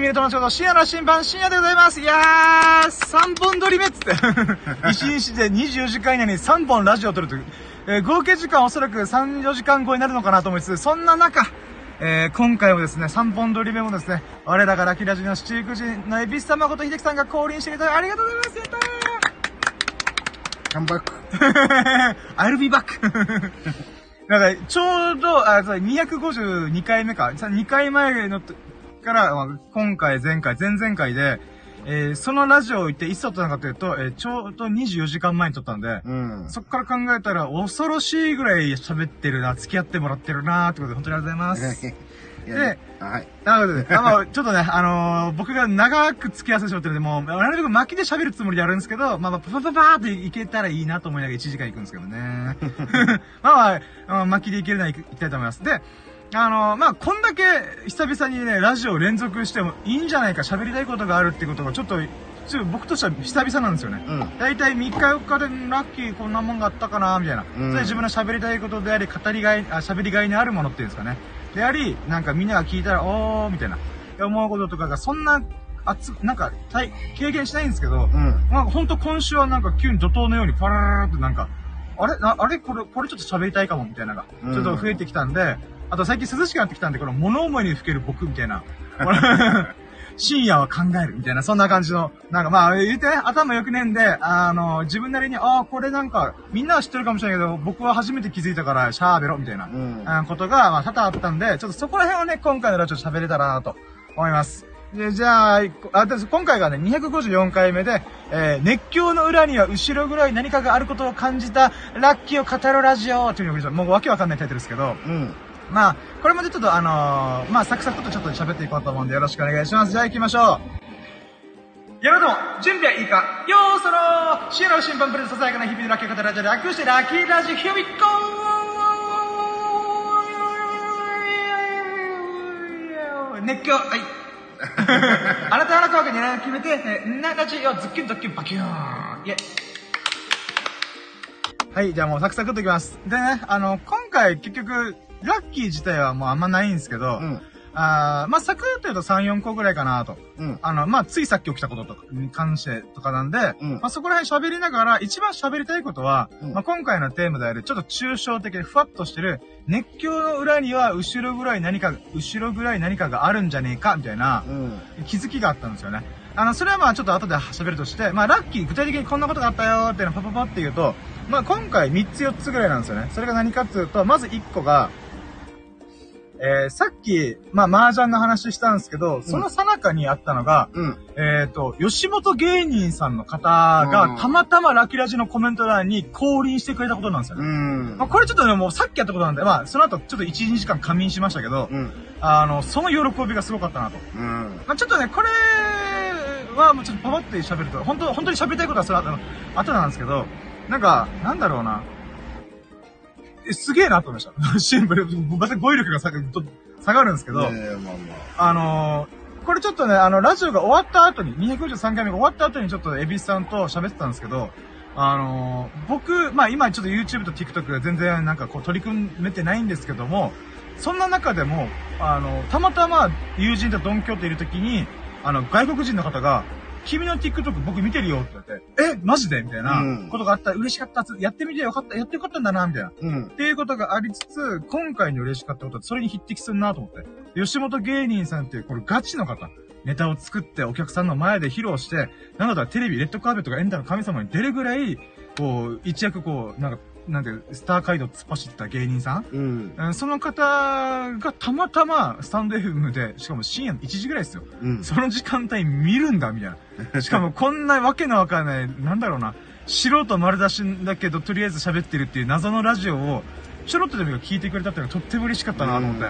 見る友達こと深夜の審判深夜でございます。いやー、3本撮り目っつって。一日で24時間以内に3本ラジオを撮るという。えー合計時間おそらく3、4時間超えになるのかなと思いつつ、そんな中、えー今回もですね、3本撮り目もですね、我らがラッキーラジオの七福神のエビス様こと秀樹さんが降臨してくれてありがとうございます。やったーカムバック。I'll be back! なんか、ちょうど、あ、そう252回目か。2回前のとから、まあ今回、前回、前々回で、えーそのラジオを行っていつ撮ったのかというと、えーちょうど24時間前に撮ったんで、うん。そっから考えたら恐ろしいぐらい喋ってるな、付き合ってもらってるな、ってことで本当にありがとうございます。いやはい。なので、あの、ちょっとね、あのー僕が長く付き合わせてしまってるんで、もう、なるべく巻きで喋るつもりでやるんですけど、まあまあ、パパパパーっていけたらいいなと思いながら1時間行くんですけどね。まあまああの、巻きでいけるなら行きたいと思います。で、あのーまあ、こんだけ久々にね、ラジオを連続してもいいんじゃないか、喋りたいことがあるっていうことが、ちょっと、ちょっと僕としては久々なんですよね。うん。大体3日4日でラッキーこんなもんがあったかなみたいな。うんそれ自分の喋りたいことであり、語りがい、あ、喋りがいのあるものっていうんですかね。であり、なんかみんなが聞いたら、おー、みたいな。思うこととかがそんな、熱く、なんか、体、経験しないんですけど、うん。なんかほんと今週はなんか急に怒涛のようにパラララってなんか、あれ？なあれ？これ、これちょっと喋りたいかもみたいなのが、うんちょっと増えてきたんで、あと最近涼しくなってきたんで、この物思いにふける僕みたいな。深夜は考えるみたいな、そんな感じの、なんかまあ言ってね、頭良くねえんで、あの、自分なりに、ああ、これなんか、みんなは知ってるかもしれないけど、僕は初めて気づいたから、シャーベロみたいな、うんあことが、まあ多々あったんで、ちょっとそこら辺をね、今回のラジオ喋れたらなと思います。で、じゃあ、あ、で今回がね、254回目で、えー、熱狂の裏には後ろぐらい何かがあることを感じた、ラッキーを語るラジオというふうに、もうわけわかんないタイトルですけど、うん。まあ、これもちょっとあのーまあ、サクサクとちょっと喋っていこうと思うんでよろしくお願いします。じゃあ行きましょう。やろうとも、準備はいいか？よーそろーシエラの審判プレゼントささやかな日々のラッキーを語るラジオで略してラッキーラジオ、ヒュービッコー熱狂、はい。あなたの効果に狙いを決めて、えー、なラジオ、ズッキュンドッキュン、バキューンイェイはい、じゃあもうサクサクっといきます。でね、あの、今回結局、ラッキー自体はもうあんまないんですけど、うん。あーまあ、サクッと言うと3、4個ぐらいかなと。うん。あの、まあ、ついさっき起きたこととかに関してとかなんで、うんまあ、そこら辺喋りながら、一番喋りたいことは、うんまあ、今回のテーマである、ちょっと抽象的でふわっとしてる、熱狂の裏には後ろぐらい何か、後ろぐらい何かがあるんじゃねえか、みたいな、うん。気づきがあったんですよね。あの、それはまあちょっと後で喋るとして、まあラッキー、具体的にこんなことがあったよーっていうのをパパパって言うと、まあ今回3つ4つぐらいなんですよね。それが何かっていうと、まず1個が、えー、さっき、まあ麻雀の話したんですけど、その最中にあったのが、うん。えっ、と、吉本芸人さんの方がうん、たまたまラキラジのコメント欄に降臨してくれたことなんですようね。んまあ、。これちょっとね、もうさっきやったことなんで、まあ、その後ちょっと1、2時間仮眠しましたけど、うん。あの、その喜びがすごかったなと。うん。まあ、ちょっとね、これはもうちょっとパパって喋ると、本当本当に喋りたいことはそれはあの後なんですけど、なんか、なんだろうな。えすげえなと思いました。シンプル。また語彙力が下がると下がるんですけど、いやいやまあまあのーこれちょっとね、あの、ラジオが終わった後に、253回目が終わった後にちょっとエビスさんと喋ってたんですけど、あのー僕、まあ今ちょっと YouTube と TikTok で全然なんかこう取り組めてないんですけども、そんな中でも、あの、たまたま友人とドンキョーといる時に、あの、外国人の方が、君の TikTok 僕見てるよって言って、え、マジで？みたいなうんことがあった、嬉しかった、やってみてよかった、やってよかったんだな、みたいな。うん。っていうことがありつつ、今回の嬉しかったことはそれに匹敵するなと思って。吉本芸人さんっていう、これガチの方。ネタを作ってお客さんの前で披露して、なんだったらテレビ、レッドカーペットがエンタの神様に出るぐらい、こう、一躍こう、なんか、なんていう、スター街道突っ走った芸人さん？うん。うんその方がたまたまスタンド FM で、しかも深夜の1時ぐらいですよ。うん。その時間帯見るんだ、みたいな。しかもこんなわけのわかんない、なんだろうな、素人丸出しだけど、とりあえず喋ってるっていう謎のラジオを、ちょろっとでも聞いてくれたっていうのがとっても嬉しかったなと思って。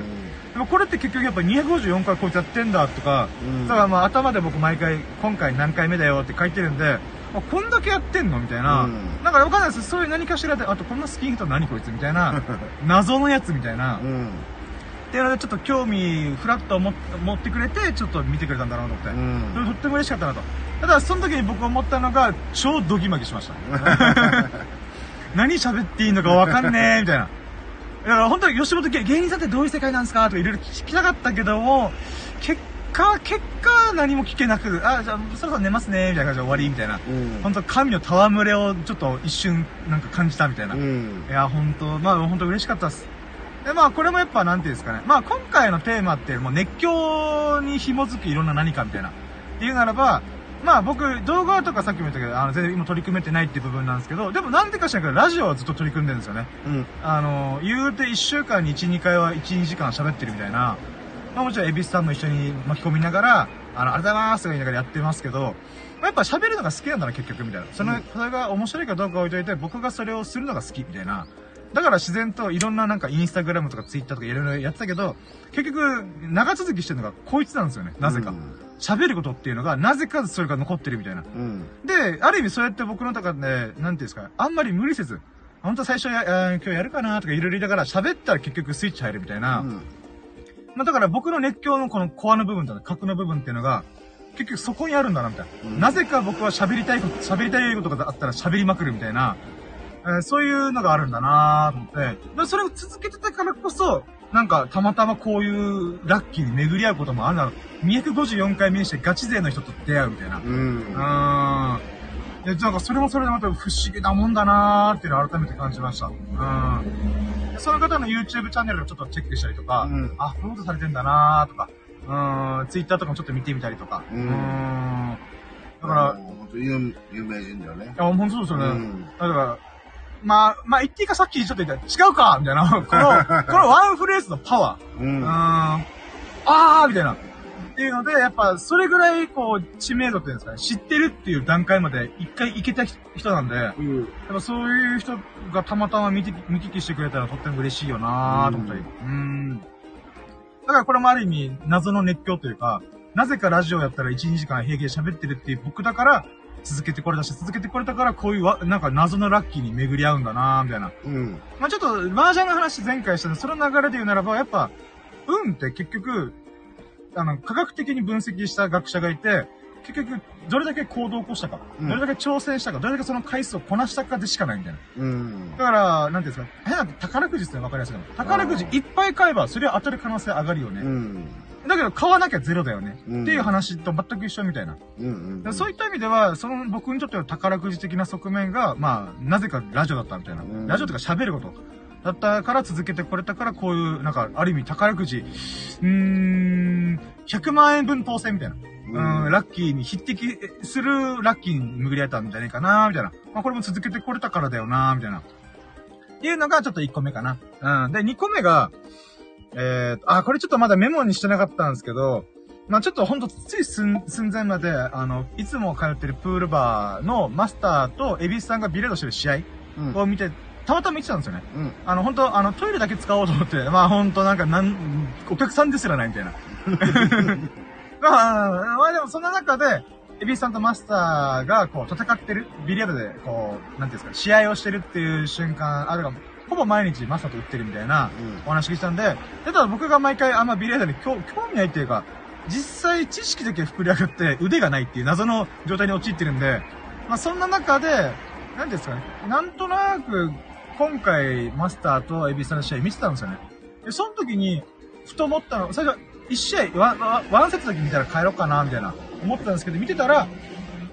でもこれって結局やっぱ254回こいつやってんだとか、うんだからまあ頭で僕毎回、今回何回目だよって書いてるんで、あ、こんだけやってんのみたいな。うんなんかわかんないですそういう何かしらで、あとこんなスキンヘッド何こいつみたいな、謎のやつみたいな。うん。っていうのでちょっと興味、フラッと持持ってくれて、ちょっと見てくれたんだなと思って。うんそれとっても嬉しかったなと。ただ、その時に僕思ったのが、超ドギマギしました。何喋っていいのかわかんねえ、みたいな。だから本当に吉本芸芸人さんってどういう世界なんですかとかいろいろ聞きたかったけども、結果、結果何も聞けなく、あ、じゃあそろそろ寝ますね、みたいな感じで終わり、みたいな。うん。本当神の戯れをちょっと一瞬なんか感じたみたいな。いうん。や、本当まあ本当嬉しかったっす。で、まあこれもやっぱなんていうんですかね。まあ今回のテーマってもう熱狂に紐づくいろんな何かみたいな。っていうならば、まあ僕動画とかさっきも言ったけど、あの全然今取り組めてないっていう部分なんですけど、でもなんでか知らけどラジオはずっと取り組んでるんですよね。うん。あの、言うて1週間に1、2回は1、2時間喋ってるみたいな。まあもちろん、エビスさんも一緒に巻き込みながら、あの、ありがとうございますとか言いながらやってますけど、まあやっぱ喋るのが好きなんだな、結局、みたいな。その、うんそれが面白いかどうか置いといて、僕がそれをするのが好き、みたいな。だから自然といろんななんかインスタグラムとかツイッターとかいろいろやってたけど、結局、長続きしてるのがこいつなんですよね。なぜかう。ん喋ることっていうのが、なぜかそれが残ってるみたいな。うん。で、ある意味そうやって僕の中で、なんていうんですか、あんまり無理せず、本当最初や、あー今日やるかなとかいろいろ言いながら喋ったら結局スイッチ入るみたいな。うん。まあだから僕の熱狂のこのコアの部分とか核の部分っていうのが、結局そこにあるんだなみたいな。うんなぜか僕は喋りたいこと、喋りたいことがあったら喋りまくるみたいな、えーそういうのがあるんだなと思って、でそれを続けてたからこそ、なんかたまたまこういうラッキーに巡り合うこともあるんだろう。254回目にしてガチ勢の人と出会うみたいな。うん。うーん。で、なんかそれもそれでまた不思議なもんだなーっていうのを改めて感じました。うん。でその方の YouTube チャンネルをちょっとチェックしたりとか、うんあ、こういうことされてんだなーとか、うん、Twitter とかもちょっと見てみたりとか。うんんだから、い本当有有名人だよね。や、ほんとそうですよね。うん。だから、まあ、まあ言っていいかさっきちょっと言った違うかみたいな。この、このワンフレーズのパワー。う。うんん。あーみたいな。っていうので、やっぱ、それぐらい、こう、知名度っていうんですかね、知ってるっていう段階まで一回行けた人なんで、やっうん。ぱそういう人がたまたま見て、見聞きしてくれたらとっても嬉しいよなーと思ったり。うん。だからこれもある意味、謎の熱狂というか、なぜかラジオやったら1、2時間平気で喋ってるっていう僕だから、続けてこれたし、続けてこれたから、こういうわ、なんか謎のラッキーに巡り合うんだなーみたいな。うん。まあちょっと、麻雀の話前回したんで、その流れで言うならば、やっぱ、運って結局、あの、科学的に分析した学者がいて、結局、どれだけ行動を起こしたか、うんどれだけ挑戦したか、どれだけその回数をこなしたかでしかないみたいな。うん。だから、なんていうんですか、変な宝くじってわかりやすいかな。宝くじいっぱい買えば、それは当たる可能性上がるよね。うん。だけど、買わなきゃゼロだよね。うんっていう話と全く一緒みたいな。うん。うん。そういった意味では、その僕にとっての宝くじ的な側面が、まあ、なぜかラジオだったみたいな。うんラジオとか喋ること。だったから続けてこれたから、こういう、なんか、ある意味宝くじ、うーん、100万円分当選みたいな。うん、うんラッキーに匹敵するラッキーに巡り合えたんじゃねえかな、みたいな。まあ、これも続けてこれたからだよな、みたいな。っていうのがちょっと1個目かな。うん。で、2個目が、えーと、あ、これちょっとまだメモにしてなかったんですけど、まあちょっとほんとつい寸寸前まで、あの、いつも通ってるプールバーのマスターとエビスさんがビレードしてる試合うん。を見て、たまたま見てたんですよね。うん。あの、本当あの、トイレだけ使おうと思って、まあ本当なんか、なん、お客さんですらないみたいな。まあ、まあでもその中で、エビスさんとマスターが、こう、戦ってる、ビリヤードで、こう、なんていうんですか、試合をしてるっていう瞬間、あるかも、ほぼ毎日マスターと打ってるみたいな、お話聞いたんで、でただ僕が毎回あんまビリヤードに興興味ないっていうか、実際知識だけ膨れ上がって腕がないっていう謎の状態に陥ってるんで、まあそんな中で、なんていうんですかね、なんとなく、今回マスターとエビスさんの試合見てたんですよね。で、その時に、ふと思ったの、最初、一試合、ワン、ワンセットだけ見たら帰ろうかな、みたいな、思ってたんですけど、見てたら、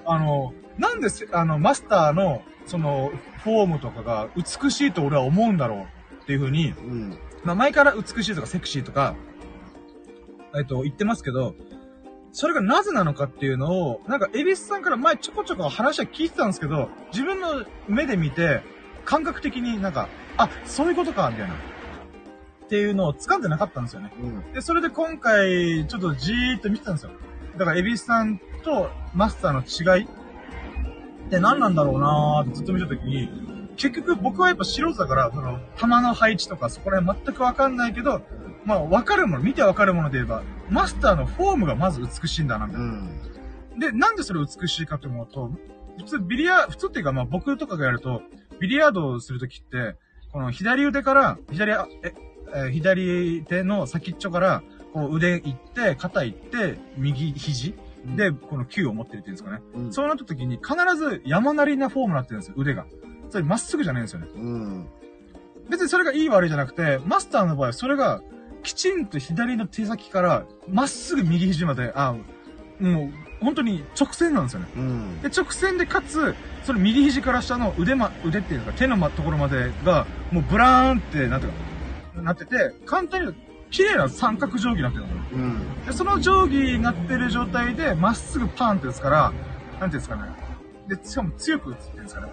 あの、なんでせ、あの、マスターの、その、フォームとかが美しいと俺は思うんだろうっていう風に、うん。まあ前から美しいとかセクシーとか、えっと、言ってますけど、それがなぜなのかっていうのを、なんか、エビスさんから前ちょこちょこ話は聞いてたんですけど、自分の目で見て、感覚的になんか、あ、そういうことか、みたいな。っていうのを掴んでなかったんですよね。うん。で、それで今回、ちょっとじーっと見てたんですよ。だから、エビスさんとマスターの違いって何なんだろうなーってずっと見たときに、結局僕はやっぱ素人だから、その、弾の配置とかそこら辺全くわかんないけど、まあ、わかるもの、見てわかるもので言えば、マスターのフォームがまず美しいんだな、みたいな。うん。で、なんでそれ美しいかと思うと、普通ビリヤ、普通っていうかまあ僕とかがやると、ビリヤードをするときって、この左腕から、左、あえ、えー左手の先っちょから、こう腕行って、肩行って、右肘で、この球を持ってるっていうんですかね。うん。そうなった時に必ず山なりなフォームになってるんですよ、腕が。それまっすぐじゃないんですよね。うん。別にそれがいい悪いじゃなくて、マスターの場合はそれがきちんと左の手先から、まっすぐ右肘まで、あ、もう、本当に直線なんですよね。うん。で、直線でかつ、その右肘から下の腕ま、腕っていうか手のまところまでが、もうブラーンって、なんてなってて、簡単に綺麗な三角定規になってるの。うん。で、その定規になってる状態で、まっすぐパーンって打つから、なんていうんですかね。で、しかも強く打つっていうんですかね。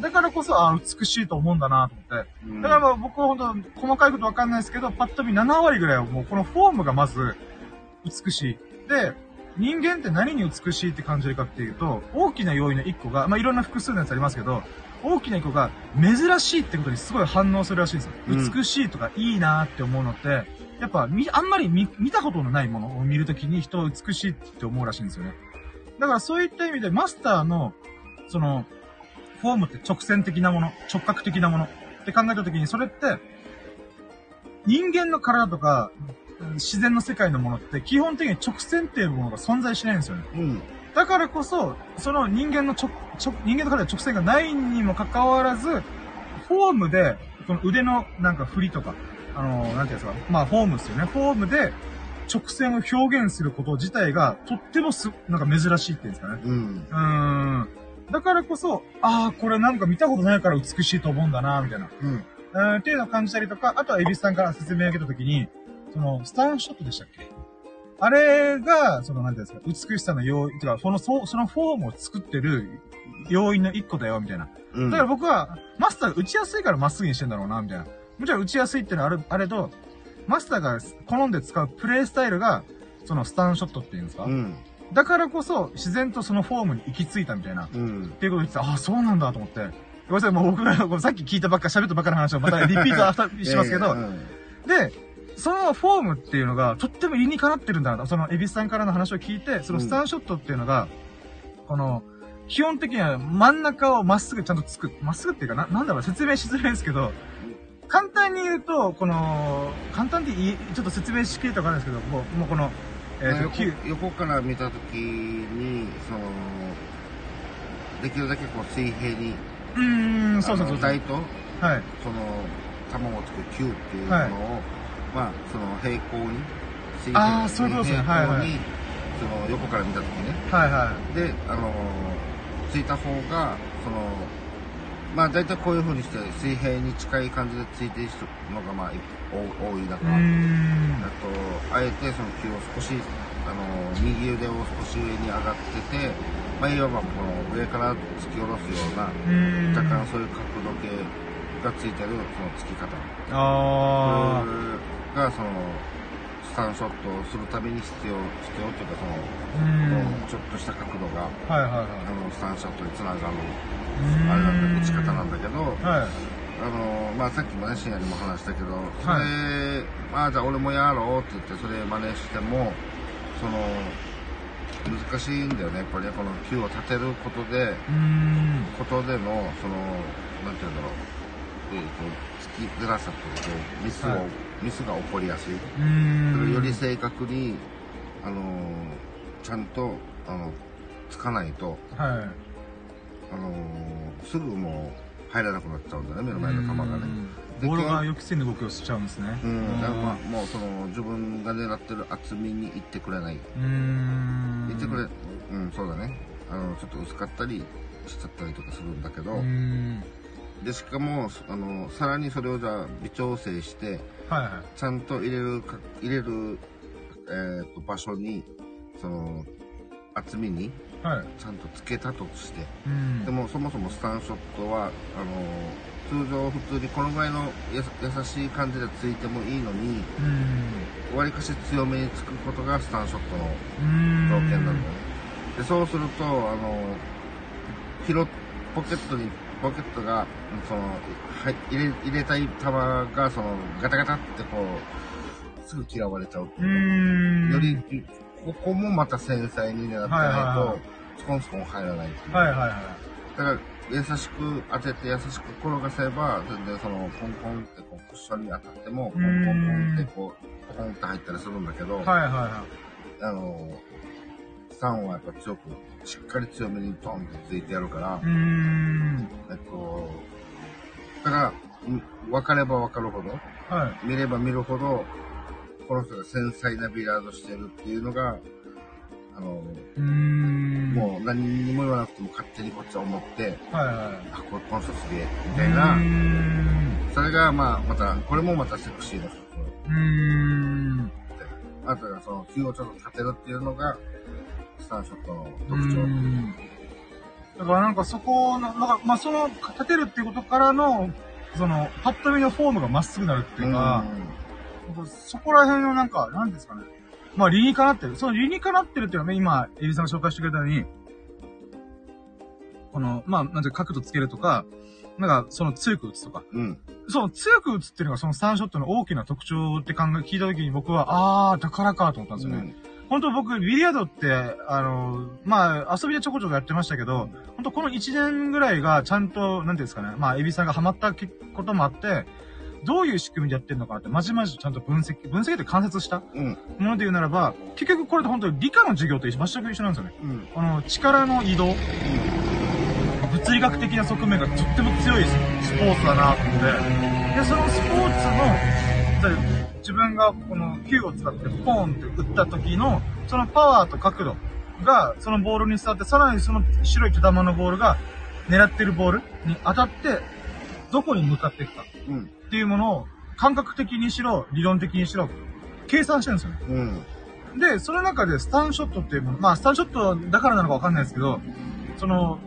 だからこそ、あ美しいと思うんだなと思って。うんだからまあ僕は本当細かいことわかんないですけど、パッと見7割ぐらいはもうこのフォームがまず美しい。で、人間って何に美しいって感じるかっていうと、大きな要因の1個が、まあいろんな複数のやつありますけど、大きな1個が珍しいってことにすごい反応するらしいんですよ。うん美しいとかいいなって思うのって、やっぱみ、あんまり見見たことのないものを見るときに人を美しいって思うらしいんですよね。だからそういった意味でマスターの、その、フォームって直線的なもの、直角的なものって考えたときに、それって、人間の体とか、うん自然の世界のものって基本的に直線っていうものが存在しないんですよね。うん。だからこそ、その人間の直、直、人間の体で直線がないにもかかわらず、フォームで、この腕のなんか振りとか、あのーなんていうんですか、まあフォームですよね。フォームで直線を表現すること自体がとってもす、なんか珍しいっていうんですかね。うん。うーん。だからこそ、ああ、これなんか見たことないから美しいと思うんだな、みたいな。うん、っていうのを感じたりとか、あとはエビスさんから説明を受けたときに、その、スタンショットでしたっけ？あれが、その、なんていうんですか、美しさの要因、てか、その、そそのフォームを作ってる要因の一個だよ、みたいな。うん。だから僕は、マスターが打ちやすいからまっすぐにしてんだろうな、みたいな。もちろん打ちやすいってのはある、あれど、マスターが好んで使うプレイスタイルが、そのスタンショットっていうんですか、うん。だからこそ、自然とそのフォームに行き着いたみたいな。うん。っていうことを言ってた、ああ、そうなんだと思って。ごめんなさい、もう僕がさっき聞いたばっか、喋ったばっかの話をまたリピートしますけど、う んで、そのフォームっていうのが、とっても理にかなってるんだなと、その、エビスさんからの話を聞いて、そのスタンショットっていうのが、この、基本的には真ん中をまっすぐちゃんとつく、まっすぐっていうかな、なんだろう、説明しづらいですけど、簡単に言うと、この、簡単でいい、ちょっと説明しきれたかんないですけど、もう、もうこの、えっ、と、横横から見たときに、その、できるだけこう水平に、うーん、そうそうそう台と、はい。その、卵をつく球っていうものを、まあ、その平行に、水あーそういうことですね平行に、はいはいその横から見たときね。はいはで、あのついた方が、その、まあ大体こういう風にして水平に近い感じでついているのがまあい多多い中。あと、あえてその球を少し、あの右腕を少し上に上がってて、まあいわばこの上から突き下ろすような。若干そういう角度計がついてるその突き方。あがその、スタンショットをするために必要、必要というかその。ちょっとした角度が、はいはいはい。あの、スタンショットにつながる、あれなんだ、打ち方なんだけど、はい。あの、まあ、さっきもね、深夜にも話したけど、それ、まあ、じゃあ俺もやろうって言って、それ真似しても、その、難しいんだよね、やっぱりね、この球を立てることで。ことでの、その、なんていうんだろう、えっ、と、突きづらさというか、ミスを、はいミスが起こりやすい。より正確に、あのちゃんと、あの、つかないと、はい。あのすぐもう入らなくなっちゃうんだね、目の前の球がね。うん。ボールが予期せぬ動きをしちゃうんですね。うん、だからまあもうその自分が狙ってる厚みに行ってくれない。うーん。行ってくれ、うん、そうだね。あの、ちょっと薄かったりしちゃったりとかするんだけど。で、しかも、あの、さらにそれをじゃあ微調整して。ちゃんと入れるか、入れる、えっ、と、場所に、その、厚みにはい。ちゃんとつけたとして、うん。でもそもそもスタンショットは、あの、通常普通にこのぐらいのやさ優しい感じでついてもいいのに、うん。わりかし強めにつくことがスタンショットの。条件なんだよね。で、そうすると、あの、拾っポケットに、ポケットが、その、はい、入れ、入れたい球が、その、ガタガタってこう、すぐ嫌われちゃうってういう。より、ここもまた繊細に狙ってないはと、スコンスコン入らないっていう。はいはいはい。だから、優しく当てて優しく転がせば、全然その、コンコンってこう、クッションに当たっても、コンコンコンってこう、ポコンって入ったりするんだけど、はいはいはあの、3はやっぱ強く、しっかり強めにドンってついてやるからい。う、ーん。えっと、だから、ん分かれば分かるほど、はい。見れば見るほど、この人が繊細なビリヤードしてるっていうのが、あの。もう何にも言わなくても勝手にこっちは思って、はいはい。あ、ここの人すげえ、みたいうな。それがまあ、また、これもまたセクシーな人うーん。あとはその、球をちょっと立てるっていうのが、スタンショットのう特徴。んだからなんかそこの、なんか、まあ、その、立てるっていうことからの、その、パッと見のフォームがまっすぐなるっていうか、そこら辺のなんか、なんですかね。まあ、理にかなってる。その理にかなってるっていうのはね、今、エビさんが紹介してくれたように、この、まあ、なんて角度つけるとか、なんか、その強く打つとか。うん。うん。その強く打つっていうのがそのスタンショットの大きな特徴って考え、聞いたときに僕は、あー、だからかと思ったんですよね。本当僕、ビリヤードって、あの、まあ、遊びでちょこちょこやってましたけど、本当この1年ぐらいがちゃんと、なんていうんですかね、まあ、エビさんがハマったこともあって、どういう仕組みでやってるのかなって、まじまじとちゃんと分析、分析って観察したうん。もので言うならば、結局これって本当に理科の授業と全く一緒なんですよね。うん。この力の移動、物理学的な側面がとっても強いスポーツだなと思って、で、そのスポーツの、で自分がこの球を使ってポーンって打った時の、そのパワーと角度が、そのボールに伝わって、さらにその白い毛玉のボールが、狙ってるボールに当たって、どこに向かっていくかうん。っていうものを、感覚的にしろ、理論的にしろ、計算してるんですよね。うん。で、その中でスタンショットっていうもの、まあ、スタンショットだからなのかわかんないですけど、その、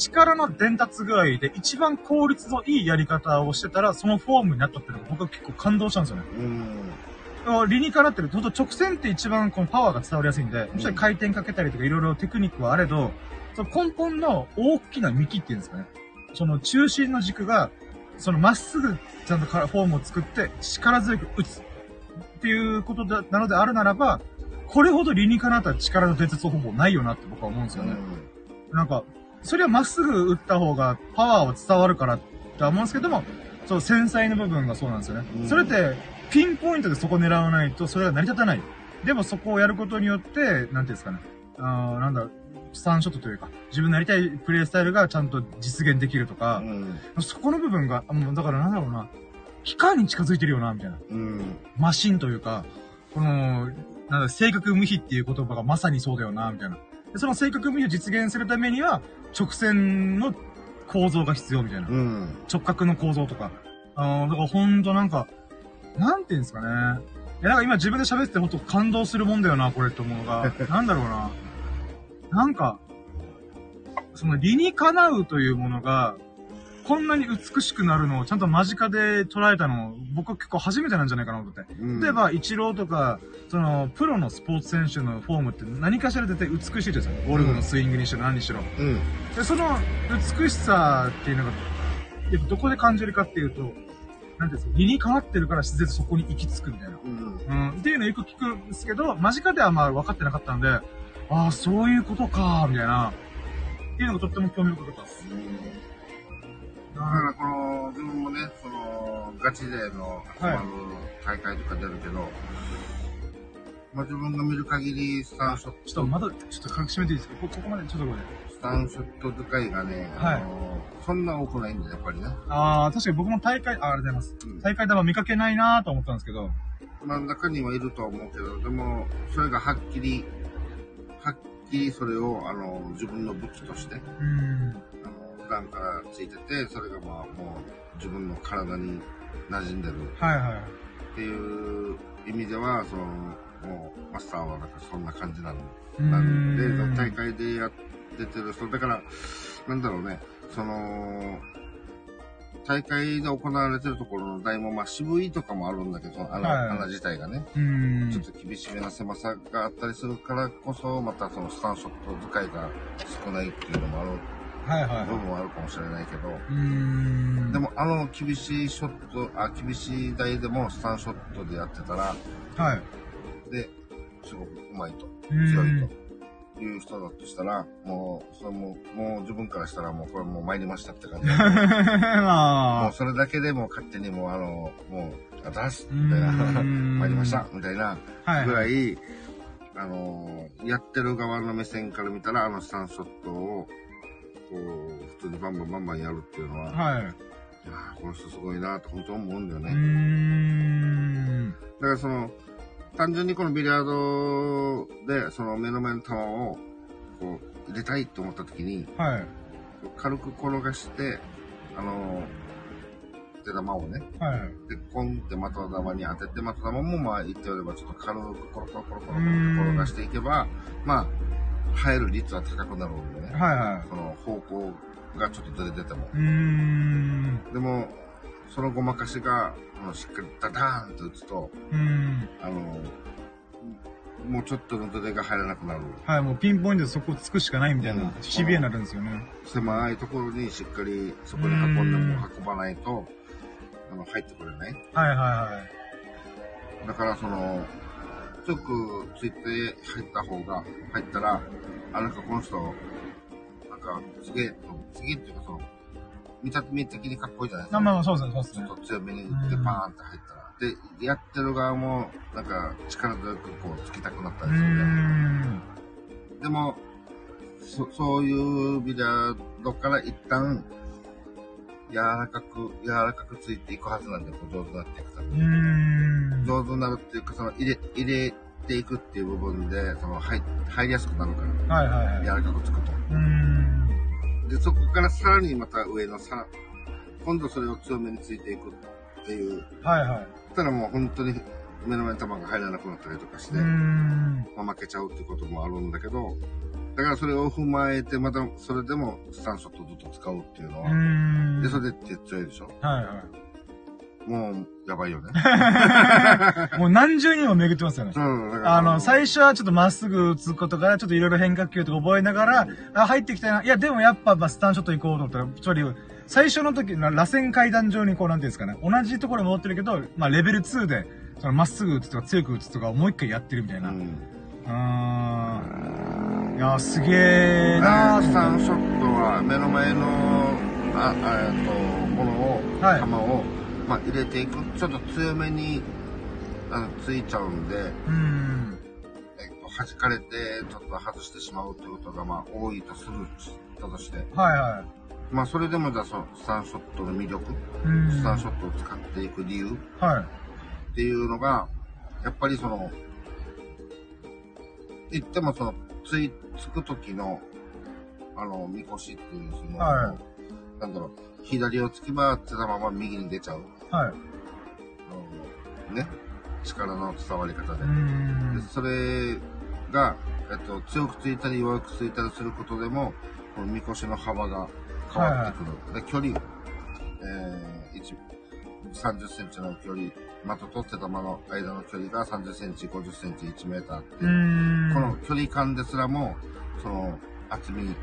力の伝達具合で一番効率のいいやり方をしてたら、そのフォームになったっていうのが僕は結構感動したんですよね。うん。理にかなってる。ほんと直線って一番このパワーが伝わりやすいんで、もちろん回転かけたりとかいろいろテクニックはあれど、その根本の大きな幹っていうんですかね。その中心の軸が、そのまっすぐちゃんとかフォームを作って力強く打つ。っていうことだなのであるならば、これほど理にかなった力の伝達方法ないよなって僕は思うんですよね。なんか、それはまっすぐ打った方がパワーは伝わるからって思うんですけども、そう、繊細な部分がそうなんですよね。うんそれって、ピンポイントでそこ狙わないと、それが成り立たない。でもそこをやることによって、なんていうんですかね。あーなんだろう、スタンショットというか、自分のやりたいプレイスタイルがちゃんと実現できるとかう、ん。そこの部分が、もうだからなんだろうな、機械に近づいてるよな、みたいな。うん。マシンというか、この、なんだ、正確無比っていう言葉がまさにそうだよな、みたいな。でその正確無比を実現するためには、直線の構造が必要みたいな。うん。直角の構造とか。あの、だからほんとなんか、なんていうんですかね。いや、なんか今自分で喋っててほんと感動するもんだよな、これって思うのが。なんだろうな。なんか、その理にかなうというものが、こんなに美しくなるのをちゃんと間近で捉えたの、僕は結構初めてなんじゃないかなと思って。うん例え、ば、イチローとか、その、プロのスポーツ選手のフォームって何かしら絶対美しいですか。ゴルフのスイングにしろ何にしろ。うん。で、その美しさっていうのが、どこで感じるかっていうと、なんていうんですか、理にかなってるから自然とそこに行き着くみたいな。うん。うん。っていうのをよく聞くんですけど、間近ではまあ分かってなかったんで、ああ、そういうことか、みたいな。っていうのがとっても興味深かったです。だからこの、自分もね、その、ガチ勢の集まる大会とか出るけど、まあ自分が見る限り、スタンショット、ちょっとまだ、ちょっと隠しめていいですか？こここまで、ちょっとこれ。スタンショット使いがね、はいあの、そんな多くないんだよ、やっぱりね。ああ、確かに僕も大会、あありがとうございます。うん大会では見かけないなーと思ったんですけど、まあ中にはいるとは思うけど、でも、それがはっきり、はっきりそれを、あの、自分の武器として、うーん。あの、普段からついてて、それがまあもう自分の体に馴染んでるはいはい。っていう意味では、その、もう、マスターはなんかそんな感じなの。うーんなんで、大会でやっててる人、だから、なんだろうね、その、大会で行われてるところの台も、まあ渋いとかもあるんだけど、穴,、はい穴自体がね、うーん。ちょっと厳しめな狭さがあったりするからこそ、またそのスタンショット使いが少ないっていうのもある。部分はあるかもしれないけど。でもあの厳しいショット、あ、厳しい台でもスタンショットでやってたら、はい。で、すごくうまいと、うん強いと。いう人だとしたら、もう、それも、もう自分からしたらもうこれもう参りましたって感じ。もまあう。それだけでもう勝手にもうあの、もう、あ、出すうみたいな、参りましたみたいなはい。ぐらい、あの、やってる側の目線から見たら、あのスタンショットを、こう、普通にバンバンバンバンやるっていうのは、はい。いやーこの人すごいなと本当思うんだよね。ん。だからその、単純にこのビリヤードで、その目の前の球を、こう、入れたいと思った時に、はい。軽く転がして、あの、手玉をね、はい。で、コンって的玉に当てて、的玉もまあ言っておれば、ちょっと軽くコロコロコロコロ転がしていけば、まあ、入る率は高くなるんでね。はいはい。その方向がちょっとずれてても。うーん。でも、そのごまかしが、しっかりダダーンと打つと、うーん。あの、もうちょっとのずれが入らなくなる。はい、もうピンポイントでそこつくしかないみたいなうん、シビアになるんですよね。狭いところにしっかりそこに運んでも運ばないと、あの、入ってくれない。はいはいはい。だからその、強くついて入った方が、入ったら、あ、なんかこの人、なんか、すげえと、すげえっていうかその、見た目的にかっこいいじゃないですか。まあまあ、そうですね、そうですねちょっ。と強めに打ってパーンって入ったら。で、やってる側も、なんか力強くこう、つきたくなったりするね。ん。でも、そ、そういうビリヤードから一旦、柔らかく、柔らかくついていくはずなんで、こう上手になっていくためうに。上手になるっていうか、その入れ、入れていくっていう部分で、その入、入りやすくなるから、はいはいはい。柔らかくつくと。で、そこからさらにまた上のさ、今度それを強めについていくっていう、はいはい。そしたらもう本当に目の前に球が入らなくなったりとかして。まあ、負けちゃうっていうこともあるんだけど、だからそれを踏まえて、またそれでもスタンショットずっと使うっていうのうは。で、それって強いでしょはいはい。もう、やばいよね。もう何十人も巡ってますよね。そう、だからあの、最初はちょっとまっすぐ打つことから、ちょっといろいろ変化球とか覚えながら、あ、入ってきたいな。いや、でもやっぱ、まあ、スタンショット行こうと思ったら、ちょり、最初の時、な螺旋階段上にこう、なんていうんですかね、同じところに戻ってるけど、まあ、レベル2で、その、まっすぐ打つとか強く打つとかをもう一回やってるみたいうな。うん。ーん。いや、すげえなースタンショットは目の前の、あ、あえっと、ものを、はい球を、まあ、入れていく。ちょっと強めに、あの、ついちゃうんで、うーん。えっと、弾かれて、ちょっと外してしまうということが、まあ、多いとする、だとして。はいはまあ、それでもじゃあ、その、スタンショットの魅力。スタンショットを使っていく理由はい。っていうのが、やっぱりその、言ってもその、つい、つく時の、あの、みこしっていう、その、はなんだろう、左を突き回ってたまま右に出ちゃう。はい。あのね、力の伝わり方でで。それが、えっと、強くついたり弱くついたりすることでも、このみこしの幅が変わってくる。で、距離、えー、1 30センチの距離、的と手玉の間の距離が30センチ、50センチ、1メーターって。この距離感ですらも、その厚み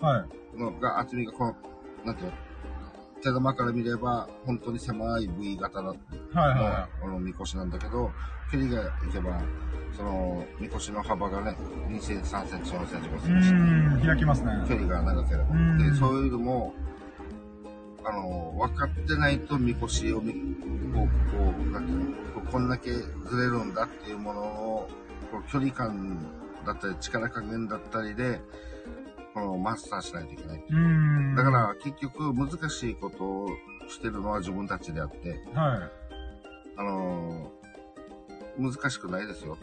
はい。のが、厚みがこの、なんていうの、手玉から見れば、本当に狭い V 型の、はいはいはこのみこしなんだけど、距離がいけば、その、みこしの幅がね、2センチ、3センチ、4センチ、5い。うセンチ。開きますね。距離が長ければ。うんで、そういうのも、あの、分かってないとみこしをみ、こう、こう、なんていうの、こんだけずれるんだっていうものを、こう距離感だったり、力加減だったりで、このマスターしないといけない。うーん。だから、結局、難しいことをしてるのは自分たちであって、はい。あの難しくないですよ。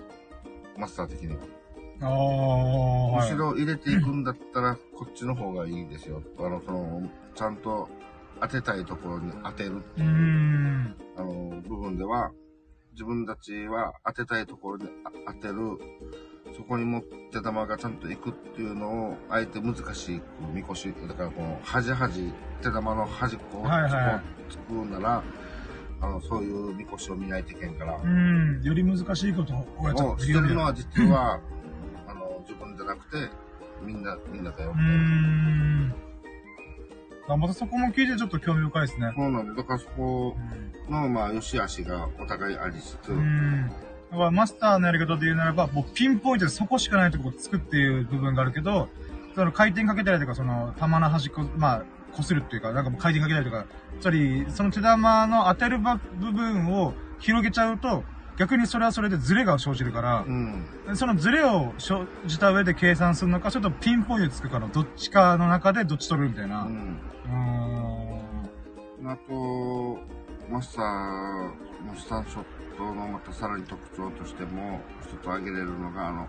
マスター的には。ああ、はい。むしろ入れていくんだったら、こっちの方がいいですよ。あの、その、ちゃんと当てたいところに当てる、うーん。あの、部分では、自分たちは当てたいところにあ当てる、そこに持って玉がちゃんと行くっていうのを、あえて難しいみこし、だからこの、端々、手玉の端っこをはいはいつくなら、あの、そういうみこしを見ないといけんから、うーん。より難しいことをやっちゃをっしてるのは実は、あの、自分じゃなくて、みんな、みんなだようー。ん。あ、またそこも聞いてちょっと興味深いですね。そうなんだ。だからそこの、まあ、良し悪しがお互いありつつ、うーん。だからマスターのやり方で言うならば、もうピンポイントでそこしかないところをつくっていう部分があるけど、その回転かけたりとか、その玉の端っこ、まあ、擦るっていうか、なんかもう回転かけたりとか、つまり、その手玉の当てるば部分を広げちゃうと、逆にそれはそれでズレが生じるからう、ん。そのズレを生じた上で計算するのか、ちょっとピンポイントでつくかのどっちかの中でどっち取るみたいな。う。うんーん。あと、マスターもうスタンショットのまたさらに特徴としても、一つ挙げれるのが、あの、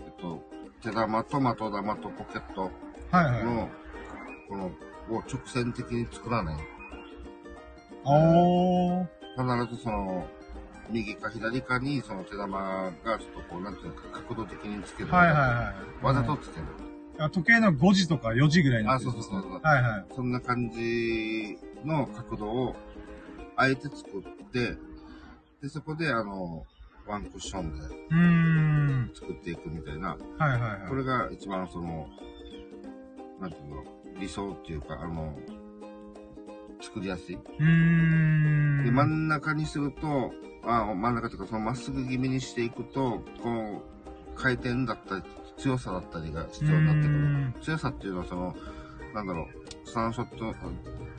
えっと、手玉と的玉とポケットはいはい。の、この、を直線的に作らない。おー。必ずその、右か左かにその手玉がちょっとこう、なんていうか、角度的につける。はいはいはい。わざとつける。あ時計の5時とか4時ぐらいにあそうそうそうそうはいはい。そんな感じの角度を、あえて作って、で、そこであの、ワンクッションでうーん。作っていくみたいな、はいはいはい。これが一番その、なんていうの、理想っていうか、あの、作りやすい。うーん。で、真ん中にすると、あ真ん中というか、そのまっすぐ気味にしていくと、この回転だったり、強さだったりが必要になってくる。ん強さっていうのは、その、なんだろう、スタンショット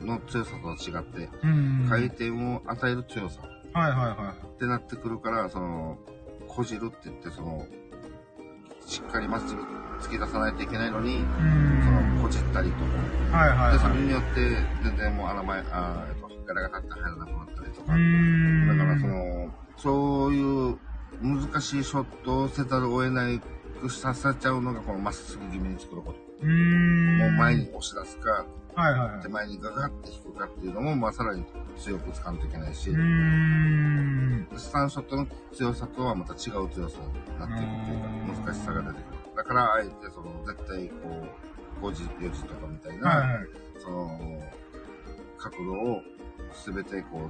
の強さとは違って。回転を与える強さはいはいはってなってくるから、その、こじるって言って、その、しっかりまっすぐ突き出さないといけないのに、そん。の、こじったりとか、はいはいで、それはい。によって、全然もう穴前、あーえっと、ガラガタって入らなくなったりとうか。だからその、そういう難しいショットをせざるを得ないくさせちゃうのが、このまっすぐ気味に作ること。もう前に押し出すか、はいはいはい手。前にガガって引くかっていうのも、まあさらに強く使わんといけないし。スタンショットの強さとはまた違う強さになっていくっていうか、難しさが出てくる。だから、あえてその、絶対こう、5時、4時とかみたいな、はいはい。その、角度をすべてこ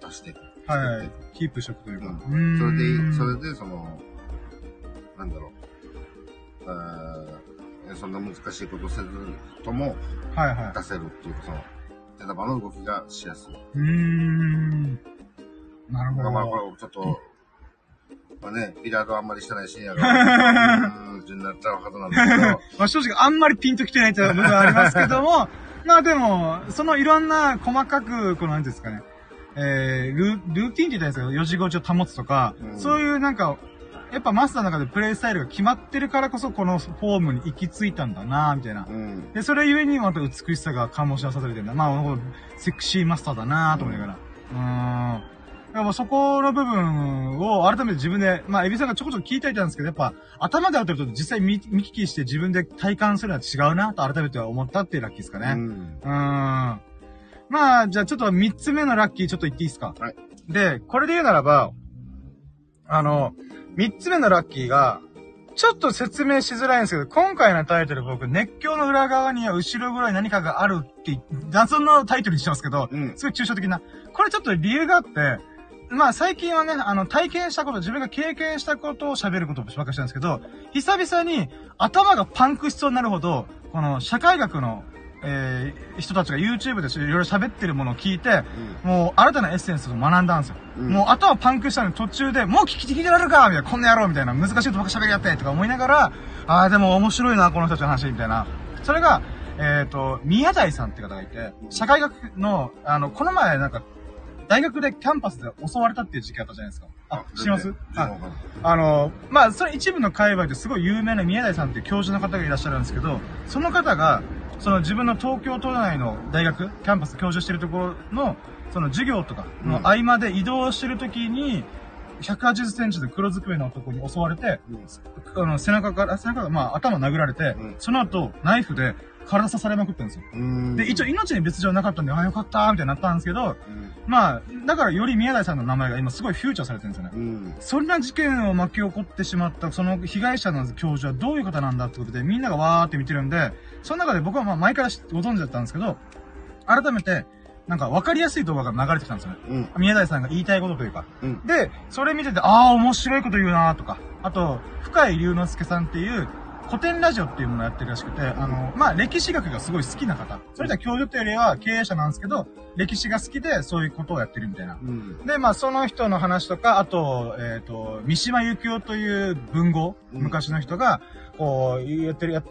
う、出して。はいはい。キープしとくというか。うんそれで、それで、その、なんだろう、あーそんな難しいことせずともはいは出せるっていうか、その、手玉の動きがしやすい。い。うーん。なるほど。まあ、これちょっと、まあね、ビラードあんまりしてないシニアが、うーん、順になっちゃうはずなんだけど、まあ正直あんまりピンときてないという部分はありますけども、まあでも、そのいろんな細かく、このなんていうんですかね、えー、ルルーティンって言ったんですけど、4時5時を保つとか、うんそういうなんか、やっぱマスターの中でプレイスタイルが決まってるからこそ、このフォームに行き着いたんだなみたいな。うん。で、それゆえにまた美しさが醸し出されてるんだ。まあ、セクシーマスターだなと思いながら。うーん。やっぱそこの部分を改めて自分で、まあ、エビさんがちょこちょこ聞いていたんですけど、やっぱ頭でやってると実際見見聞きして自分で体感するのは違うなと改めて思ったっていうラッキーですかね。うん。うーん。まあ、じゃあちょっと三つ目のラッキーちょっと言っていいですか？はい。で、これで言うならば、あの、三つ目のラッキーが、ちょっと説明しづらいんですけど、今回のタイトル僕、熱狂の裏側には後ろぐらい何かがあるって、謎のタイトルにしてますけど、うん。すごい抽象的な。これちょっと理由があって、まあ最近はね、あの、体験したこと、自分が経験したことを喋ることばっかりしたんですけど、久々に頭がパンクしそうになるほど、この社会学の、えー、人たちが YouTube でいろいろ喋ってるものを聞いて、もう新たなエッセンスを学んだんですよ。うんもう頭パンクしたのに途中で、もう聞き聞いてられるかみたいな、こんな野郎みたいな、難しいことばっか喋りやってとか思いながら、ああ、でも面白いな、この人たちの話、みたいな。それが、えっ、と、宮台さんって方がいて、社会学の、あの、この前なんか、大学でキャンパスで襲われたっていう事件あったじゃないですか。あ、知ります？ああの、まあ、それ一部の界隈ですごい有名な宮台さんっていう教授の方がいらっしゃるんですけど、その方が、その自分の東京都内の大学、キャンパス教授してるところの、その授業とかの合間で移動してる時に、180センチで黒ずくめの男に襲われて、あの、背中から、背中が、まあ、頭殴られて、うん。その後、ナイフで体刺されまくったんですよ。うん。で、一応命に別状なかったんで、ああ、よかったーみたいになったんですけど、うん。まあ、だからより宮台さんの名前が今すごいフューチャーされてるんですよね。うん。そんな事件を巻き起こってしまった、その被害者の教授はどういう方なんだってことで、みんながわーって見てるんで、その中で僕はまあ前から知ご存知だったんですけど、改めて、なんか分かりやすい動画が流れてきたんですよね。うん。宮台さんが言いたいことというか。うん。で、それ見てて、ああ、面白いこと言うなーとか、あと、深井龍之介さんっていう、古典ラジオっていうものをやってるらしくて、あの、まあ、歴史学がすごい好きな方。それでは教授というよりは経営者なんですけど、歴史が好きでそういうことをやってるみたいな。うん。で、まあ、その人の話とか、あと、えっ、と、三島由紀夫という文豪、うん昔の人が、こう、言ってるや、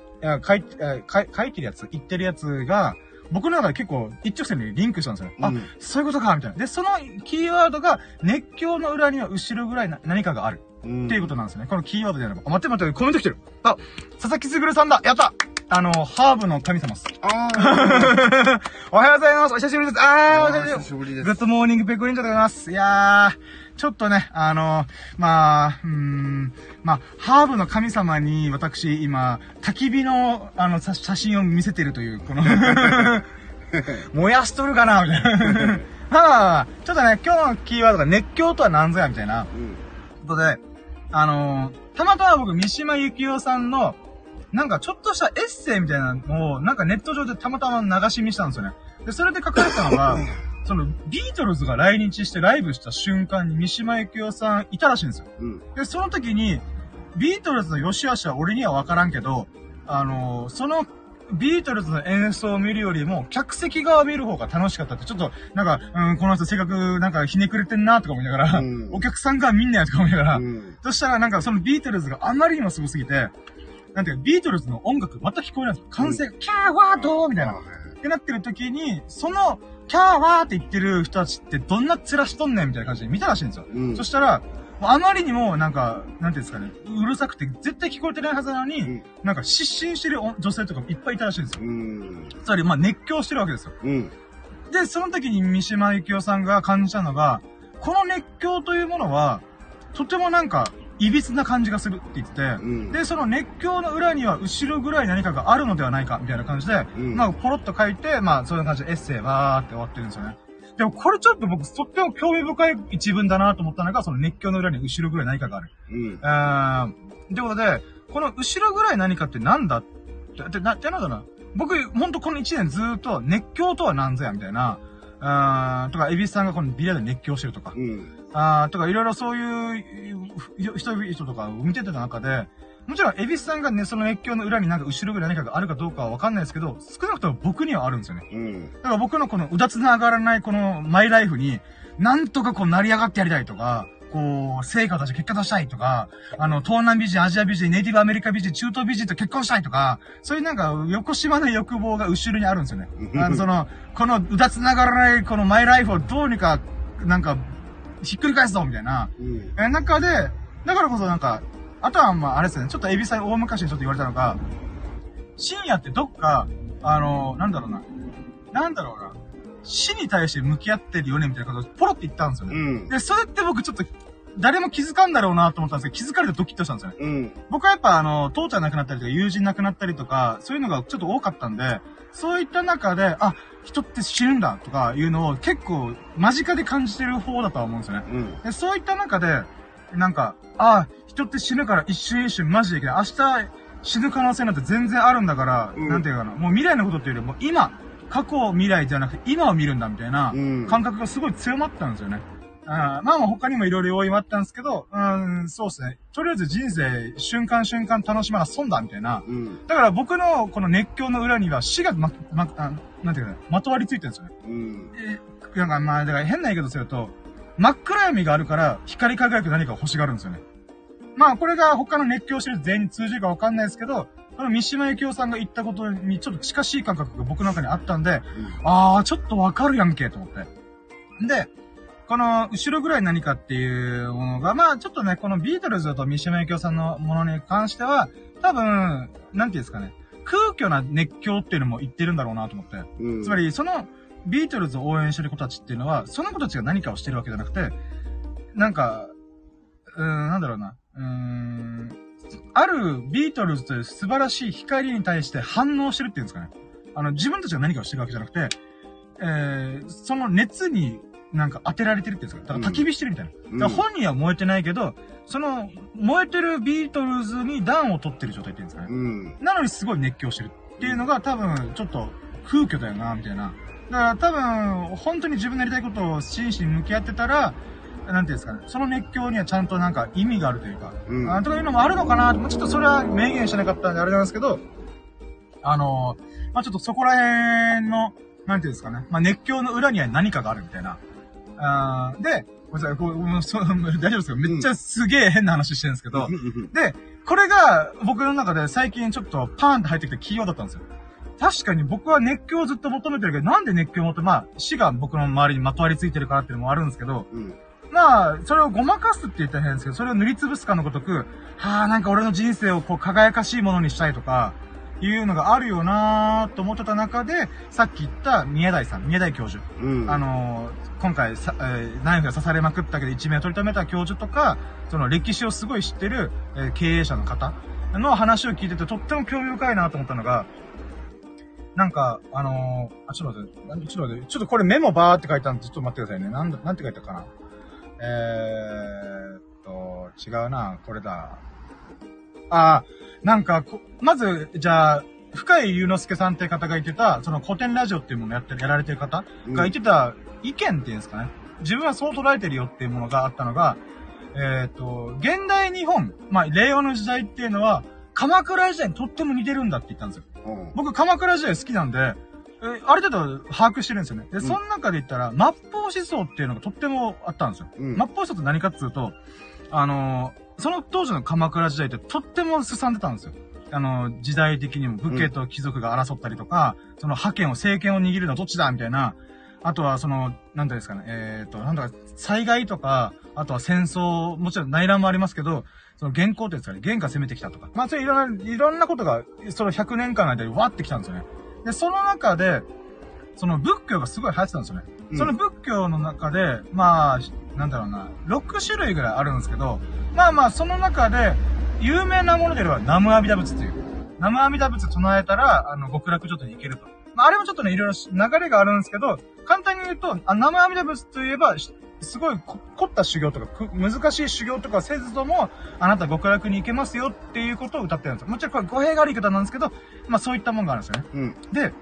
書い書いてるやつ、言ってるやつが、僕の中で結構一直線にリンクしたんですよ。あうん、そういうことか、みたいな。で、そのキーワードが、熱狂の裏には後ろ暗いな何かがある。うん。っていうことなんですよね。このキーワードであれば。あ、待って待って、コメント来てる。あ、佐々木すぐるさんだやったあの、ハーブの神様っす。ああ。おはようございます。お久しぶりです。あー、お久しぶりです Good morning ペコリンジャでございます。いやー、ちょっとね、あの、まあ、うーん、まあ、ハーブの神様に私、今、焚き火の、あの、さ写真を見せてるという、この、燃やしとるかなみたいな。まあ、ちょっとね、今日のキーワードが熱狂とは何ぞや、みたいな。うん。ことで、あのーたまたま僕、三島由紀夫さんの、なんかちょっとしたエッセイみたいなのを、なんかネット上でたまたま流し見したんですよね。で、それで書かれたのが、その、ビートルズが来日してライブした瞬間に三島由紀夫さんいたらしいんですよ。うん。で、その時に、ビートルズの良し悪しは俺には分からんけど、あのーその、ビートルズの演奏を見るよりも、客席側を見る方が楽しかったって、ちょっと、なんか、うん、この人性格、なんかひねくれてんなとか思いながら、うんお客さんが見んなよとか思いながら、うん。そしたらなんかそのビートルズがあまりにもすごすぎて、なんていうか、ビートルズの音楽全く聞こえないんですよ。歓声が、キャーワードーみたいな。あってなってる時に、その、キャーワーって言ってる人たちってどんな面しとんねんみたいな感じで見たらしいんですよ。うんそしたら、あまりにもなんか、なんていうんですかね、うるさくて絶対聞こえてないはずなのに、うんなんか失神してる女性とかもいっぱいいたらしいんですよ。うん。つまり、まあ熱狂してるわけですよ。うん。で、その時に三島由紀夫さんが感じたのが、この熱狂というものは、とてもなんか、歪な感じがするって言ってて、うんで、その熱狂の裏には後ろぐらい何かがあるのではないか、みたいな感じで、うんまあ、ポロッと書いて、まあ、そういう感じでエッセイわーって終わってるんですよね。でも、これちょっと僕、とっても興味深い一文だなと思ったのが、その熱狂の裏に後ろぐらい何かがある。うん。えー、ってことで、この後ろぐらい何かってなんだ？って、ってな、ってなんだな？僕、ほんとこの一年ずーっと熱狂とは何ぞや、みたいな。あーとか、エビスさんがこのビリヤードで熱狂してるとか。うん。あーとか、いろいろそういうふ人々とかを見てた中で、もちろん、エビスさんがね、その熱狂の裏になんか後ろぐらい何かがあるかどうかはわかんないですけど、少なくとも僕にはあるんですよね。うん。だから僕のこのうだつな上がらないこのマイライフに、なんとかこう成り上がってやりたいとか、こう、成果出して結果出したいとか、あの、東南美人、アジア美人、ネイティブアメリカ美人、中東美人と結婚したいとか、そういうなんか、横島な欲望が後ろにあるんですよね。あの、その、このうだつながらないこのマイライフをどうにか、なんか、ひっくり返すぞみたいな。うん。え、中で、だからこそなんか、あとはまあ、あれですね、ちょっとエビさん大昔にちょっと言われたのが、深夜ってどっか、あの、なんだろうな、なんだろうな、死に対して向き合ってるよねみたいなことをポロって言ったんですよね。うん。で、それって僕ちょっと、誰も気づかんだろうなと思ったんですけど、気づかれてドキッとしたんですよね。うん。僕はやっぱあの、父ちゃん亡くなったりとか、友人亡くなったりとか、そういうのがちょっと多かったんで、そういった中で、あ、人って死ぬんだとかいうのを結構間近で感じてる方だとは思うんですよね。うん。で、そういった中で、なんか、ああ、人って死ぬから一瞬一瞬マジでいけない。明日死ぬ可能性なんて全然あるんだから、うんなんていうかな、もう未来のことっていうよりも今、過去未来じゃなくて今を見るんだみたいなうん感覚がすごい強まったんですよね。あまあまあ他にもいろいろ要因はあったんですけど、うん、そうですね。とりあえず人生、瞬間瞬間楽しまな損だみたいな。うん。だから僕のこの熱狂の裏には死がま、ま、あなんていうかな、まとわりついてるんですよね。うん。えなんかまあ、だから変な言い方すると、真っ暗闇があるから光り輝く何かを欲しがるんですよね。まあ、これが他の熱狂してる全員に通じるかわかんないですけど、この三島由紀夫さんが言ったことにちょっと近しい感覚が僕の中にあったんで、あー、ちょっとわかるやんけ、と思って。で、この、後ろぐらい何かっていうものが、まあ、ちょっとね、このビートルズと三島由紀夫さんのものに関しては、多分、なんていうんですかね、空虚な熱狂っていうのも言ってるんだろうなと思って。うん。つまり、その、ビートルズを応援してる子たちっていうのは、その子たちが何かをしてるわけじゃなくて、なんか、うーん、なんだろうな。うーん、あるビートルズという素晴らしい光に対して反応してるっていうんですかね。あの、自分たちが何かをしてるわけじゃなくて、えー、その熱になんか当てられてるっていうんですか。だから焚き火してるみたいな。うんだから本人は燃えてないけど、その、燃えてるビートルズに暖を取ってる状態っていうんですかね。うん。なのにすごい熱狂してるっていうのが多分ちょっと空虚だよな、みたいな。だから多分、本当に自分のやりたいことを真摯に向き合ってたら、なんていうんですかね、その熱狂にはちゃんとなんか意味があるというか、うん。あとかいうのもあるのかな、ちょっとそれは明言してなかったんであれなんですけど、あのまあちょっとそこら辺の、なんていうんですかね、まあ熱狂の裏には何かがあるみたいな。あーで、ごめんなさい、こう大丈夫ですかめっちゃすげえ変な話してるんですけど、で、これが僕の中で最近ちょっとパーンって入ってきたキーワードだったんですよ。確かに僕は熱狂をずっと求めてるけど、なんで熱狂を求め、まあ、死が僕の周りにまとわりついてるからっていうのもあるんですけど、うん。まあ、それをごまかすって言ったら変ですけど、それを塗りつぶすかのごとく、はあ、なんか俺の人生をこう輝かしいものにしたいとか、いうのがあるよなーと思ってた中で、さっき言った宮台さん、宮台教授。うん。あのー今回さ、えーナイフが刺されまくったけど一命を取り留めた教授とか、その歴史をすごい知ってる、えー経営者の方の話を聞いててとっても興味深いなと思ったのが、なんか、あのーあ、ちょっと待って、ちょっと待って、ちょっとこれメモバーって書いたんで、ちょっと待ってくださいね。なんだ、なんて書いたかな。えーっと、違うな、これだ。あ、なんかこ、まず、じゃあ、深井祐之介さんって方が言ってた、その古典ラジオっていうものをやって、やられてる方が言ってた意見っていうんですかね。自分はそう捉えてるよっていうものがあったのが、えっ、と、現代日本、まあ、令和の時代っていうのは、鎌倉時代にとっても似てるんだって言ったんですよ。うん。僕、鎌倉時代好きなんで、えーある程度把握してるんですよね。で、その中で言ったら、末法思想っていうのがとってもあったんですよ。うん末法思想って何かっていうと、あのーその当時の鎌倉時代ってとっても進んでたんですよ。あのー時代的にも武家と貴族が争ったりとか、その覇権を、政権を握るのはどっちだみたいな、あとはその、なんていうんですかね、えっ、と、なんだか、災害とか、あとは戦争、もちろん内乱もありますけど、その原稿っていうんですかね、原が攻めてきたとか。まあ、そういういろんな、いろんなことが、その100年間の間にわってきたんですよね。で、その中で、その仏教がすごい流行ってたんですよね。うんその仏教の中で、まあ、なんだろうな、6種類ぐらいあるんですけど、まあまあ、その中で、有名なものであれば、南無阿弥陀仏っていう。南無阿弥陀仏唱えたら、あの、極楽浄土に行けると。まあ、あれもちょっとね、いろいろ流れがあるんですけど、簡単に言うと、あ南無阿弥陀仏といえば、しすごいこ凝った修行とか、く難しい修行とかせずとも、あなた極楽に行けますよっていうことを歌ってるんですよ。もちろんこれ語弊がある言い方なんですけど、まあそういったもんがあるんですよね。うん。で、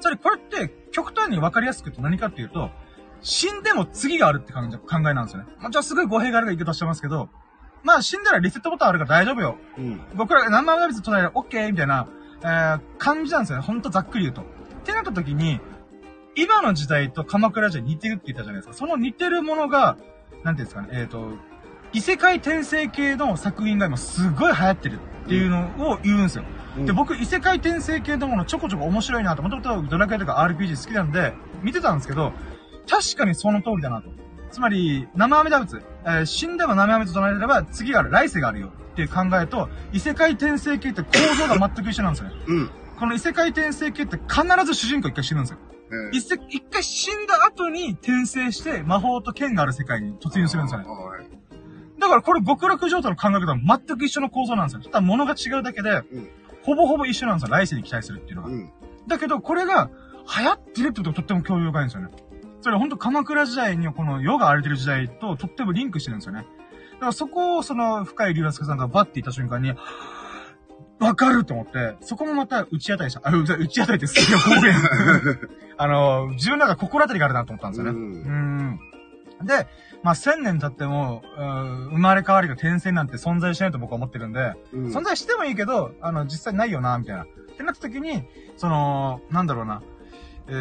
それ、これって、極端に分かりやすく言うと何かっていうと、死んでも次があるって感じ考えなんですよね。まあ、じゃあすごい語弊がある言い方してますけど、まあ死んだらリセットボタンあるから大丈夫よ。うん。僕ら何万回別唱える OK みたいな、えー、感じなんですよね。ほんとざっくり言うと。ってなった時に、今の時代と鎌倉時代似てるって言ったじゃないですか。その似てるものが、なんていうんですかね、えっ、と、異世界転生系の作品が今すごい流行ってるっていうのを言うんですよ。で、僕、異世界転生系のものちょこちょこ面白いなと、もともとドラクエとか RPG 好きなんで、見てたんですけど、確かにその通りだなと。つまり、生阿弥陀仏、えー死んでも生阿弥陀と唱えれば次がある、来世があるよっていう考えと、異世界転生系って構造が全く一緒なんですよね。うん。この異世界転生系って必ず主人公一回死ぬんですよ。え一世一回死んだ後に転生して魔法と剣がある世界に突入するんですよね。はい。だからこれ極楽状態の考え方は全く一緒の構造なんですよ。ただ物が違うだけで、うん。ほぼほぼ一緒なんですよ。来世に期待するっていうのが。うん。だけど、これが流行ってるってことがとっても興味深いんですよね。それは本当鎌倉時代にこの世が荒れてる時代ととってもリンクしてるんですよね。だからそこをその深井龍之介さんがバッて言った瞬間に、わかると思って、そこもまた打ち当たりした。あ、打ち当たりって好きな方言。あの、自分の中で心当たりがあるなと思ったんですよね。ううんん。で、まあ、千年経っても、うん生まれ変わりが転生なんて存在しないと僕は思ってるんで、うん。存在してもいいけど、あの、実際ないよな、みたいな。ってなった時に、その、なんだろうな。え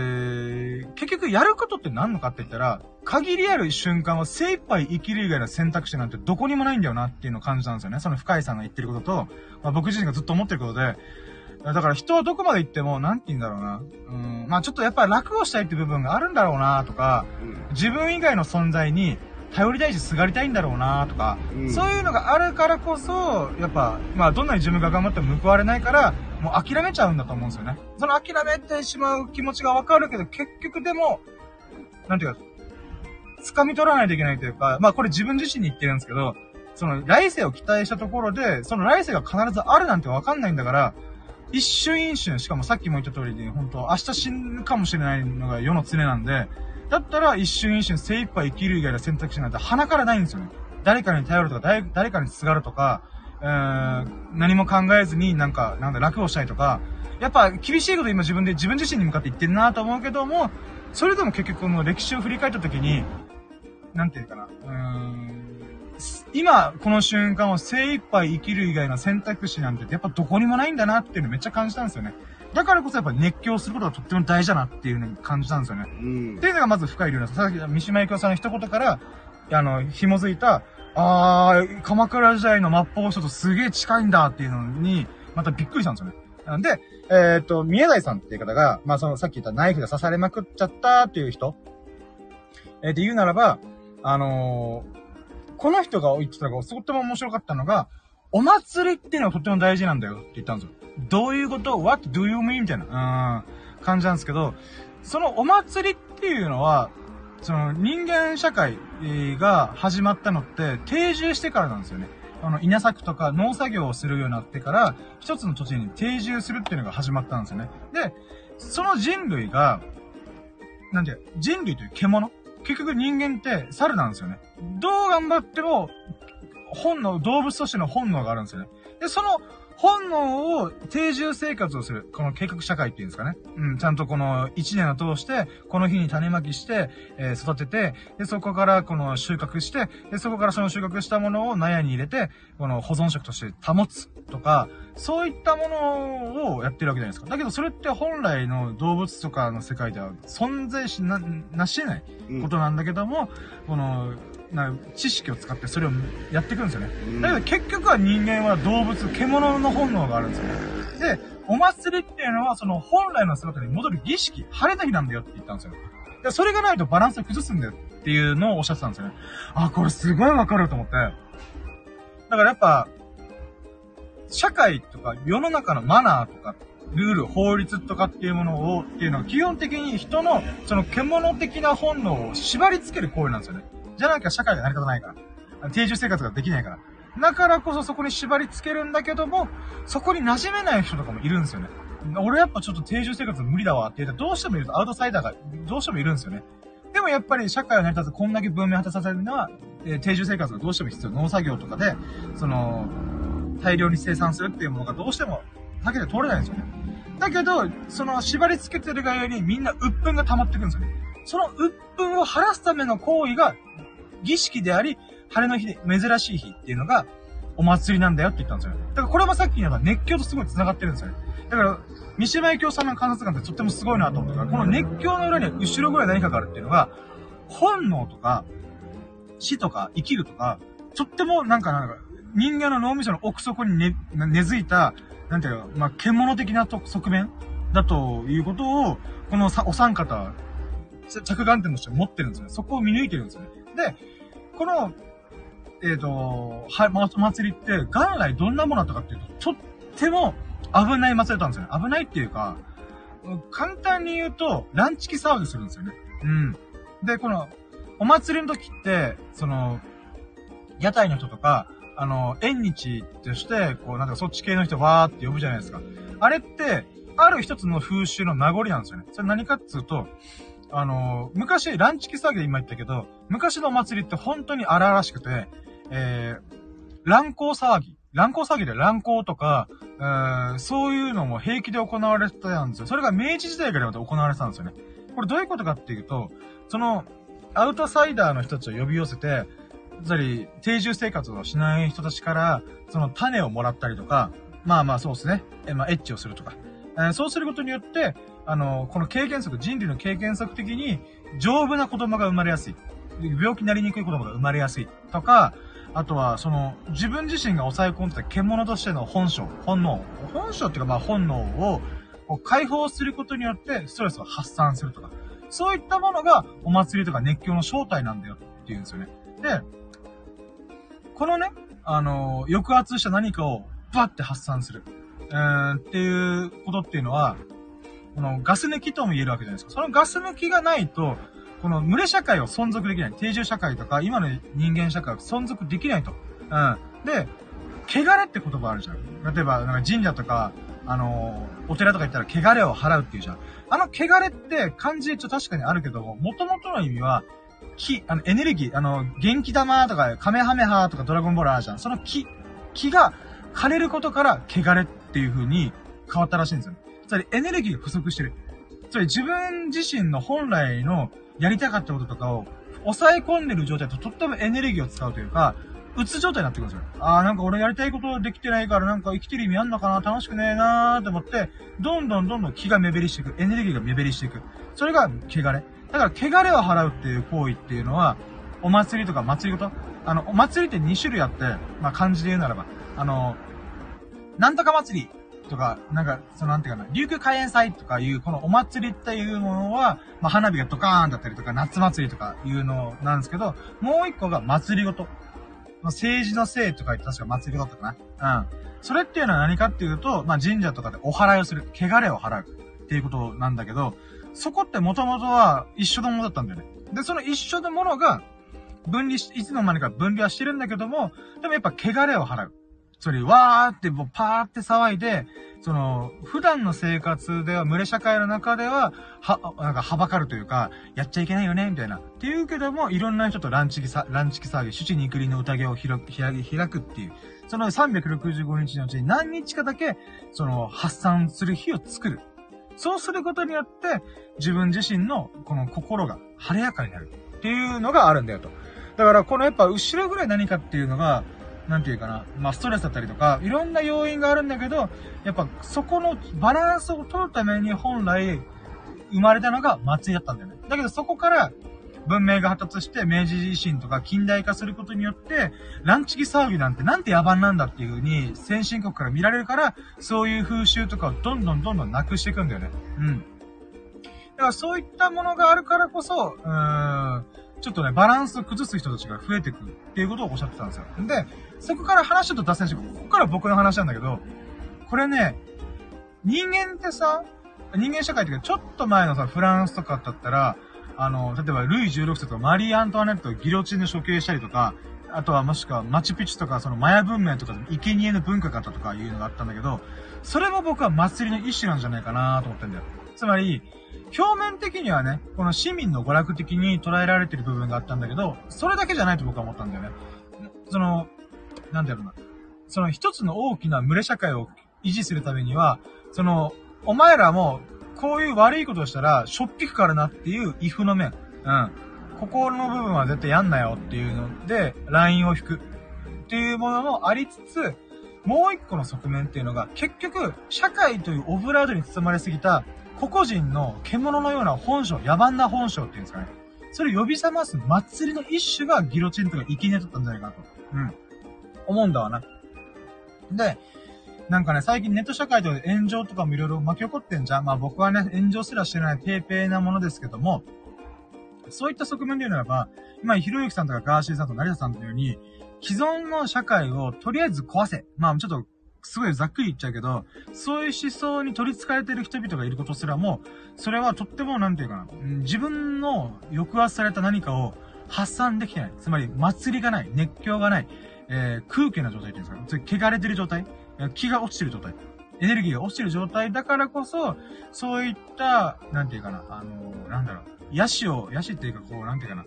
ー、結局やることって何のかって言ったら、限りある瞬間を精一杯生きる以外の選択肢なんてどこにもないんだよなっていうのを感じたんですよね。その深井さんが言ってることと、まあ、僕自身がずっと思ってることで、だから人はどこまで行っても、なんて言うんだろうな。うん、まあちょっとやっぱり楽をしたいって部分があるんだろうなとか、うん。自分以外の存在に頼りたいしすがりたいんだろうなとか、うんそういうのがあるからこそ、やっぱ、まあどんなに自分が頑張っても報われないから、もう諦めちゃうんだと思うんですよね。その諦めてしまう気持ちがわかるけど、結局でも、なんていうか、掴み取らないといけないというか、まあこれ自分自身に言ってるんですけど、その来世を期待したところで、その来世が必ずあるなんてわかんないんだから、一瞬一瞬、しかもさっきも言った通りに、本当明日死ぬかもしれないのが世の常なんで、だったら一瞬一瞬精一杯生きる以外の選択肢なんて鼻からないんですよね。誰かに頼るとか、誰かにすがるとか、えー、何も考えずになんか、なんだ、楽をしたいとか、やっぱ厳しいこと今自分で、自分自身に向かって言ってるなと思うけども、それでも結局この歴史を振り返った時に、なんていうかな、うーん、今、この瞬間を精一杯生きる以外の選択肢なんてやっぱどこにもないんだなっていうのめっちゃ感じたんですよね。だからこそやっぱ熱狂することがとっても大事だなっていうのに感じたんですよね。うんっていうのがまず深い理由なんです。さっき三島由紀夫さんの一言から、あの、紐づいた、あー、鎌倉時代の末法書とすげえ近いんだっていうのに、またびっくりしたんですよね。なんで、えっ、と、宮台さんっていう方が、まあそのさっき言ったナイフで刺されまくっちゃったっていう人、えー、で言うならば、あのーこの人が言ってたのがとっても面白かったのが、お祭りっていうのはとっても大事なんだよって言ったんですよ。どういうこと ?What do you mean? みたいな、うん、感じなんですけど、そのお祭りっていうのは、その人間社会が始まったのって定住してからなんですよね。あの、稲作とか農作業をするようになってから、一つの土地に定住するっていうのが始まったんですよね。で、その人類が、なんて、人類という獣？結局人間って猿なんですよね。どう頑張っても、本能、動物としての本能があるんですよね。で、その本能を定住生活をする。この計画社会っていうんですかね。うん、ちゃんとこの一年を通して、この日に種まきして、えー、育てて、で、そこからこの収穫して、で、そこからその収穫したものを納屋に入れて、この保存食として保つとか、そういったものをやってるわけじゃないですか。だけどそれって本来の動物とかの世界では存在しな、なし得ないことなんだけども、うん、この、な知識を使ってそれをやっていくんですよね。だけど結局は人間は動物、獣の本能があるんですよね。で、お祭りっていうのはその本来の姿に戻る儀式、晴れた日なんだよって言ったんですよ。で、それがないとバランスを崩すんだよっていうのをおっしゃってたんですよね。あ、これすごいわかると思って。だからやっぱ、社会とか世の中のマナーとか、ルール、法律とかっていうものを、っていうのは基本的に人の、その獣的な本能を縛り付ける行為なんですよね。じゃなきゃ社会が成り立たないから。定住生活ができないから。だからこそそこに縛り付けるんだけども、そこに馴染めない人とかもいるんですよね。俺やっぱちょっと定住生活無理だわって言ったどうしてもいるとアウトサイダーがどうしてもいるんですよね。でもやっぱり社会を成り立つこんだけ文明果たさせるのは、えー、定住生活がどうしても必要。農作業とかで、その、大量に生産するっていうものがどうしても、だけで通れないんですよね。だけど、その縛り付けてるがゆえにみんな鬱憤が溜まってくんですよね。その鬱憤を晴らすための行為が儀式であり、晴れの日で珍しい日っていうのが、お祭りなんだよって言ったんですよね。だからこれもさっき言った熱狂とすごい繋がってるんですよね。だから、三島由紀夫さんの観察眼ってとってもすごいなと思ったから、この熱狂の裏には後ろぐらい何かがあるっていうのが、本能とか、死とか生きるとか、とってもなんかなんか、人間の脳みその奥底に根、根付いた、なんていうか、まあ、獣的な側面だということを、このお三方、着眼点として持ってるんですよね。そこを見抜いてるんですよね。で、この、えっ、ー、と、はい、ま、祭りって、元来どんなものだったかっていうと、とっても危ない祭りだったんですよね。危ないっていうか、簡単に言うと、ランチキ騒ぎするんですよね。うん。で、この、お祭りの時って、その、屋台の人とか、あの、縁日として、こう、なんかそっち系の人わーって呼ぶじゃないですか。あれって、ある一つの風習の名残なんですよね。それ何かっつうと、あの、昔、ランチキ騒ぎで今言ったけど、昔のお祭りって本当に荒々しくて、えー、乱行騒ぎ。乱行騒ぎで乱行とか、えー、そういうのも平気で行われてたんですよ。それが明治時代からまた行われてたんですよね。これどういうことかっていうと、その、アウトサイダーの人たちを呼び寄せて、つまり、定住生活をしない人たちから、その種をもらったりとか、まあまあそうですね。え、まあエッチをするとか。え、そうすることによって、あの、この経験則、人類の経験則的に、丈夫な子供が生まれやすい。病気になりにくい子供が生まれやすい。とか、あとは、その、自分自身が抑え込んでた獣としての本性、本能、本性っていうかまあ本能を、こう解放することによってストレスを発散するとか、そういったものがお祭りとか熱狂の正体なんだよっていうんですよね。で、このね、あの、抑圧した何かをバッて発散する。えー、っていうことっていうのは、このガス抜きとも言えるわけじゃないですか。そのガス抜きがないと、この群れ社会を存続できない。定住社会とか、今の人間社会を存続できないと。うん。で、汚れって言葉あるじゃん。例えば、なんか神社とか、あのー、お寺とか行ったら汚れを払うっていうじゃん。あの汚れって漢字一応確かにあるけども、元々の意味は、気、あの、エネルギー、あの、元気玉とか、カメハメハとかドラゴンボールあるじゃん。その気、気が枯れることから汚れっていう風に変わったらしいんですよ。つまりエネルギーが不足してる。つまり自分自身の本来のやりたかったこととかを抑え込んでる状態ととってもエネルギーを使うというか、うつ状態になってくるんですよ。ああ、なんか俺やりたいことできてないからなんか生きてる意味あんのかな？楽しくねえなーって思って、どんどんどんどん気が目減りしていく。エネルギーが目減りしていく。それが汚れ。だから汚れを払うっていう行為っていうのは、お祭りとか祭りごと？あの、お祭りって2種類あって、まあ漢字で言うならば、あの、なんとか祭りとか、なんか、そのなんていうかな、琉球開園祭とかいう、このお祭りっていうものは、まあ、花火がドカーンだったりとか、夏祭りとかいうのなんですけど、もう一個が祭りごと。政治のせいとか言って確か祭りだったかな。うん。それっていうのは何かっていうと、まあ、神社とかでお祓いをする。汚れを払う。っていうことなんだけど、そこって元々は一緒のものだったんだよね。で、その一緒のものが、分離し、いつの間にか分離はしてるんだけども、でもやっぱ汚れを払う。それ、わーって、もうパーって騒いで、その、普段の生活では、群れ社会の中では、は、なんか、はばかるというか、やっちゃいけないよね、みたいな。っていうけども、いろんな人とランチキさ、ランチキ騒ぎ、主治肉林の宴を開く、開くっていう。その365日のうちに何日かだけ、その、発散する日を作る。そうすることによって、自分自身の、この心が晴れやかになる。っていうのがあるんだよと。だから、このやっぱ、後ろぐらい何かっていうのが、なんていうかな、まあ、ストレスだったりとか、いろんな要因があるんだけど、やっぱそこのバランスを取るために本来生まれたのが松井だったんだよね。だけどそこから文明が発達して明治維新とか近代化することによって、ランチギ騒ぎなんてなんて野蛮なんだっていう風に先進国から見られるから、そういう風習とかをどんどんどんどんなくしていくんだよね。うん。だからそういったものがあるからこそ、うーん、ちょっとね、バランスを崩す人たちが増えてくっていうことをおっしゃってたんですよ。で、そこから話ちょっと脱線して、ここから僕の話なんだけど、これね、人間ってさ、人間社会っていうか、ちょっと前のさ、フランスとかだったら、あの、例えば、ルイ16世とか、マリー・アントワネットをギロチンで処刑したりとか、あとはもしくは、マチュピチュとか、そのマヤ文明とか、生贄の文化があったとかいうのがあったんだけど、それも僕は祭りの一種なんじゃないかなと思ってんだよ。つまり、表面的にはね、この市民の娯楽的に捉えられてる部分があったんだけど、それだけじゃないと僕は思ったんだよね。その、なんだろうな。その一つの大きな群れ社会を維持するためには、その、お前らも、こういう悪いことをしたら、しょっぴくからなっていう、イフの面。うん。ここの部分は絶対やんなよっていうので、ラインを引く。っていうものもありつつ、もう一個の側面っていうのが、結局、社会というオブラードに包まれすぎた、個々人の獣のような本性、野蛮な本性っていうんですかね。それを呼び覚ます祭りの一種がギロチンとか生きネだったんじゃないかなと。うん。思うんだわな。で、なんかね、最近ネット社会とかで炎上とかもいろいろ巻き起こってんじゃん。まあ僕はね、炎上すらしてないペーペなものですけども、そういった側面で言うならば、今、ひろゆきさんとかガーシーさんとか成田さんのように、既存の社会をとりあえず壊せ。まあちょっとすごいざっくり言っちゃうけど、そういう思想に取り憑かれてる人々がいることすらも、それはとっても、なんていうかな、自分の抑圧された何かを発散できてない。つまり、祭りがない、熱狂がない、えー、空気な状態っていうんですか、それ汚れてる状態、気が落ちてる状態、エネルギーが落ちてる状態だからこそ、そういった、なんていうかな、あのー、なんだろう、ヤシを、ヤシっていうかこう、なんていうかな、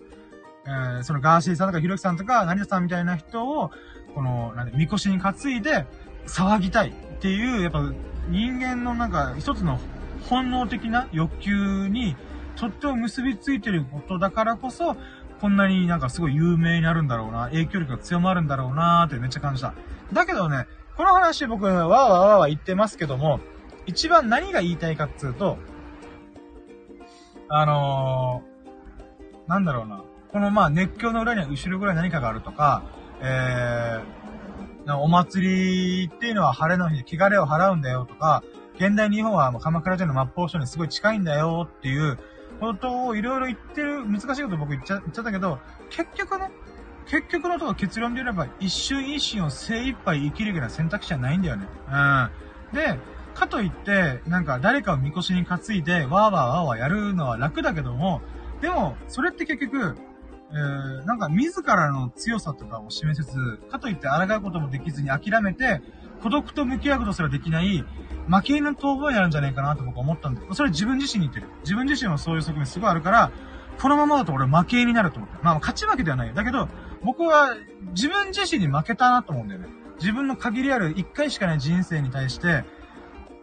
えー、そのガーシーさんとかひろきさんとか、成田さんみたいな人を、この、なんで、みこしに担いで、騒ぎたいっていう、やっぱ人間のなんか一つの本能的な欲求にとっても結びついてることだからこそ、こんなになんかすごい有名になるんだろうな、影響力が強まるんだろうなーってめっちゃ感じた。だけどね、この話僕、わーわーわーわー言ってますけども、一番何が言いたいかっつうと、あのー、なんだろうな。このまあ熱狂の裏には後ろぐらい何かがあるとか、えー、お祭りっていうのは晴れの日に汚れを払うんだよとか、現代日本は鎌倉城の末法書にすごい近いんだよっていうことをいろいろ言ってる、難しいこと僕言っちゃ言っちゃったけど、結局ね、結局のところ結論で言えば一瞬一瞬を精一杯生きるような選択肢はないんだよね。うん。で、かといって、なんか誰かをみこしに担いで、わーわーわーわーやるのは楽だけども、でも、それって結局、えー、なんか自らの強さとかを示せず、かといって抗うこともできずに諦めて、孤独と向き合うことすらできない、負け犬の逃亡になるんじゃないかなと僕は思ったんで、それ自分自身に言ってる。自分自身もそういう側面すごいあるから、このままだと俺負け犬になると思って。まあ勝ち負けではない。だけど、僕は自分自身に負けたなと思うんだよね。自分の限りある一回しかない人生に対して、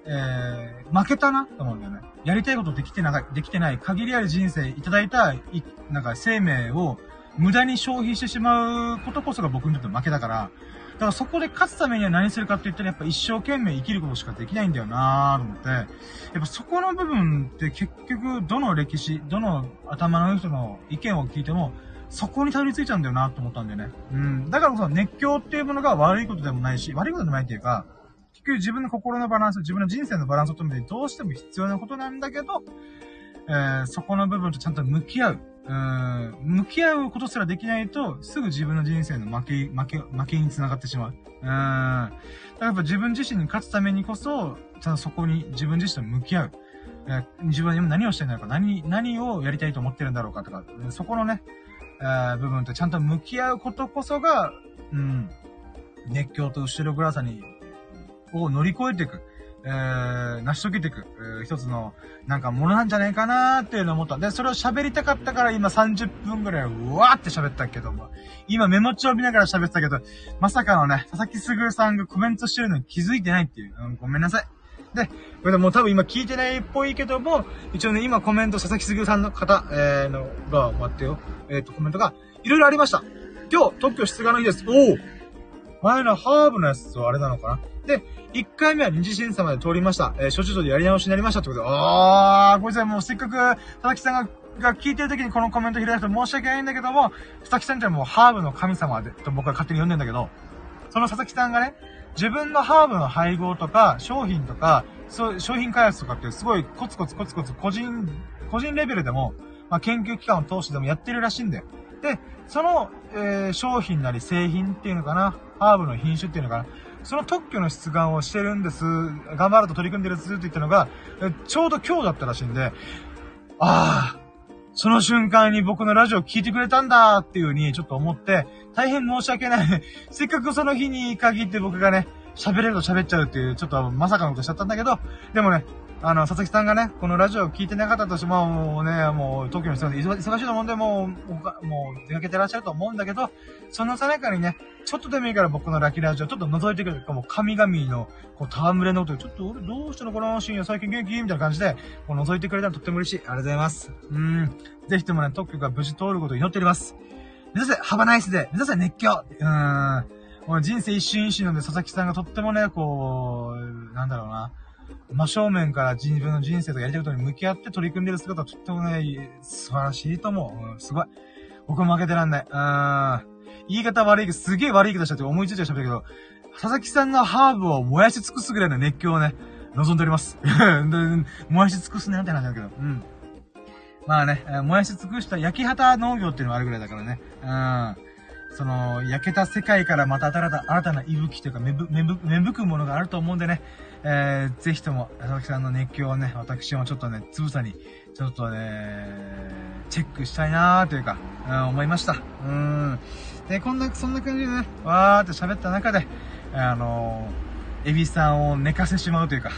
えー、負けたなと思うんだよね。やりたいことできてな、できてない限りある人生いただいた、い、なんか生命を無駄に消費してしまうことこそが僕にとって負けだから、だからそこで勝つためには何するかって言ったらやっぱ一生懸命生きることしかできないんだよなーと思って、やっぱそこの部分って結局どの歴史、どの頭の人の意見を聞いても、そこにたどり着いちゃうんだよなと思ったんだよね。うん。だからこそ熱狂っていうものが悪いことでもないし、悪いことでもないっていうか、結局自分の心のバランス、自分の人生のバランスを止めてどうしても必要なことなんだけど、えー、そこの部分とちゃんと向き合う。うん、向き合うことすらできないと、すぐ自分の人生の負け、負け、負けに繋がってしまう。うーん。だからやっぱ自分自身に勝つためにこそ、ちゃんとそこに自分自身と向き合う。え自分は今何をしてるんだろうか、何、何をやりたいと思ってるんだろうかとか、そこのね、えー部分とちゃんと向き合うことこそが、うん、熱狂と後ろ暗さに、を乗り越えていく。えー、成し遂げていく、えー一つの、なんかものなんじゃないかなーっていうのを思った。で、それを喋りたかったから今30分ぐらいうわーって喋ったけども、今メモ帳見ながら喋ってたけど、まさかのね、佐々木すぐさんがコメントしてるのに気づいてないっていう。うん、ごめんなさい。で、これでもう多分今聞いてないっぽいけども、一応ね、今コメント佐々木すぐさんの方、えー、の、が、待ってよ。えっ、と、コメントが、いろいろありました。今日、特許出願の日です。おお前のハーブのやつとあれなのかな？で、1回目は二次審査まで通りました。えー、諸事情でやり直しになりましたってことで、あー、ごめんなさい、もうせっかく、佐々木さんが、が聞いてる時にこのコメント開いて申し訳ないんだけども、佐々木さんってもうハーブの神様で、と僕は勝手に呼んでんだけど、その佐々木さんがね、自分のハーブの配合とか、商品とか、そう、商品開発とかってすごいコツコツコツコツ個人、個人レベルでも、まあ、研究機関を通してでもやってるらしいんだよ。で、その、えー商品なり製品っていうのかな、ハーブの品種っていうのかな、その特許の出願をしてるんです、頑張ると取り組んでるんですって言ったのが、ちょうど今日だったらしいんで、ああ、その瞬間に僕のラジオ聞いてくれたんだっていう風にちょっと思って、大変申し訳ない。せっかくその日に限って僕がね、喋れると喋っちゃうっていう、ちょっとまさかのことしちゃったんだけど、でもね、あの、佐々木さんがね、このラジオを聞いてなかったとしても、もうね、もう、東京の人で忙忙しいと思うんで、もう、もう、出かけてらっしゃると思うんだけど、そのさなかにね、ちょっとでもいいから僕のラッキーラジオちょっと覗いてくれるかも、神々の、こう、戯れの音で、ちょっと俺どうしたのかな、深夜最近元気？みたいな感じで、こう、覗いてくれたらとっても嬉しい。ありがとうございます。うん。ぜひともね、特許が無事通ることを祈っております。目指せ、ハバナイスで、目指せ熱狂うーん。もう人生一瞬一瞬なんで、佐々木さんがとってもね、こう、なんだろうな。真正面から自分の人生とやりたいことに向き合って取り組んでる姿はとってもね、素晴らしいと思う。うん、すごい。僕も負けてらんない。うーん。言い方悪いけど、すげえ悪い言い方しちゃって思いついて喋ったけど、佐々木さんのハーブを燃やし尽くすぐらいの熱狂をね、望んでおります。燃やし尽くすね、って話だけど。うん。まあね、燃やし尽くした焼き畑農業っていうのもあるぐらいだからね。うん。その、焼けた世界からまた新た新たな息吹というか、芽ぶ芽ぶ芽吹くものがあると思うんでね、えー、ぜひとも、佐々木さんの熱狂をね、私もちょっとね、つぶさに、ちょっとね、チェックしたいなーというか、うん、思いました。うん。で、こんな、そんな感じでね、わーって喋った中で、あのー、エビさんを寝かせてしまうというか、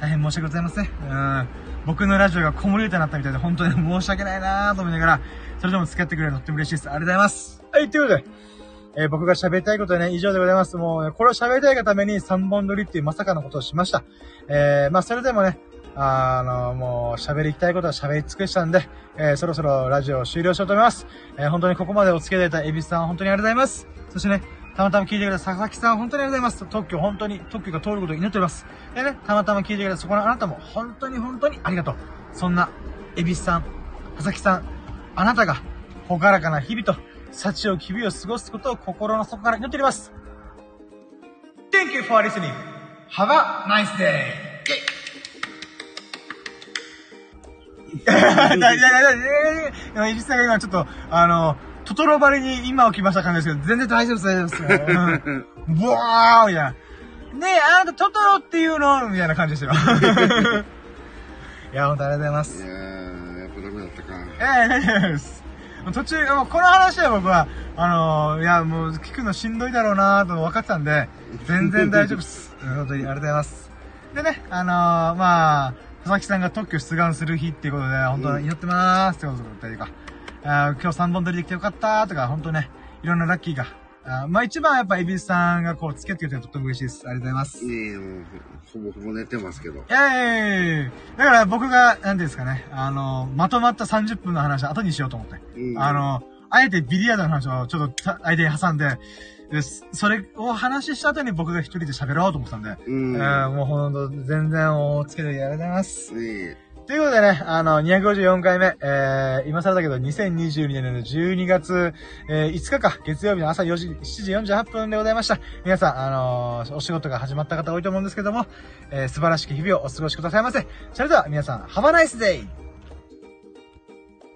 大変申し訳ございません。うん。僕のラジオが子守歌になったみたいで、本当に申し訳ないなーと思いながら、それでも付き合ってくれるのとっても嬉しいです。ありがとうございます。はい、ということで、えー僕が喋りたいことはね、以上でございます。もう、ね、これを喋りたいがために3本撮りっていうまさかのことをしました。えー、まあ、それでもね、あの、もう、喋りたいことは喋り尽くしたんで、えー、そろそろラジオを終了しようと思います。えー、本当にここまでお付き合いいただいたエビスさん、本当にありがとうございます。そしてね、たまたま聞いてくれた佐々木さん、本当にありがとうございます。特許、本当に、特許が通ることを祈っております。でね、たまたま聞いてくれたそこのあなたも、本当に本当にありがとう。そんな、エビスさん、佐々木さん、あなたが、ほがらかな日々と、幸を日々を過ごすことを心の底から祈っております。Thank you for listening. Have a nice day. いやいやいやいやいや、エビスさんが今ちょっと、あの、トトロバリに今起きました感じですけど、全然大丈夫です、大丈夫です。うん。ブワーみたいな。ねえ、あなたトトロっていうの？みたいな感じですよ。いや、本当ありがとうございます。いやー、やっぱダメだったか。ええ大丈夫です。途中、もうこの話は僕は、あのーいや、もう聞くのしんどいだろうなと分かってたんで、全然大丈夫です。う ん本当にありがとうございます。でね、あのーまあ、佐々木さんが特許出願する日っていうことで、本当に祈ってまーすってことだったりとか、今日3本撮りできてよかったとか、本当ね、いろんなラッキーが。あーまあ一番やっぱエビスさんがこう付き合ってくれてとっても嬉しいです。ありがとうございます。いえいえ、もうほぼほぼ寝てますけど。いやいやいやだから僕が、なんていうんですかね、あの、まとまった30分の話は後にしようと思って。うんあの、あえてビリヤードの話をちょっとた間に挟んで、でそれを話した後に僕が一人で喋ろうと思ってたんで、うん。えーもうほんと、全然おつけてありがとうございます。いえいえ。ということでね、あの、254回目、えー、今更だけど、2022年の12月、えー、5日か、月曜日の朝4時、7時48分でございました。皆さん、あのーお仕事が始まった方多いと思うんですけども、えー、素晴らしき日々をお過ごしくださいませ。それでは皆さん、ハバナイスデイ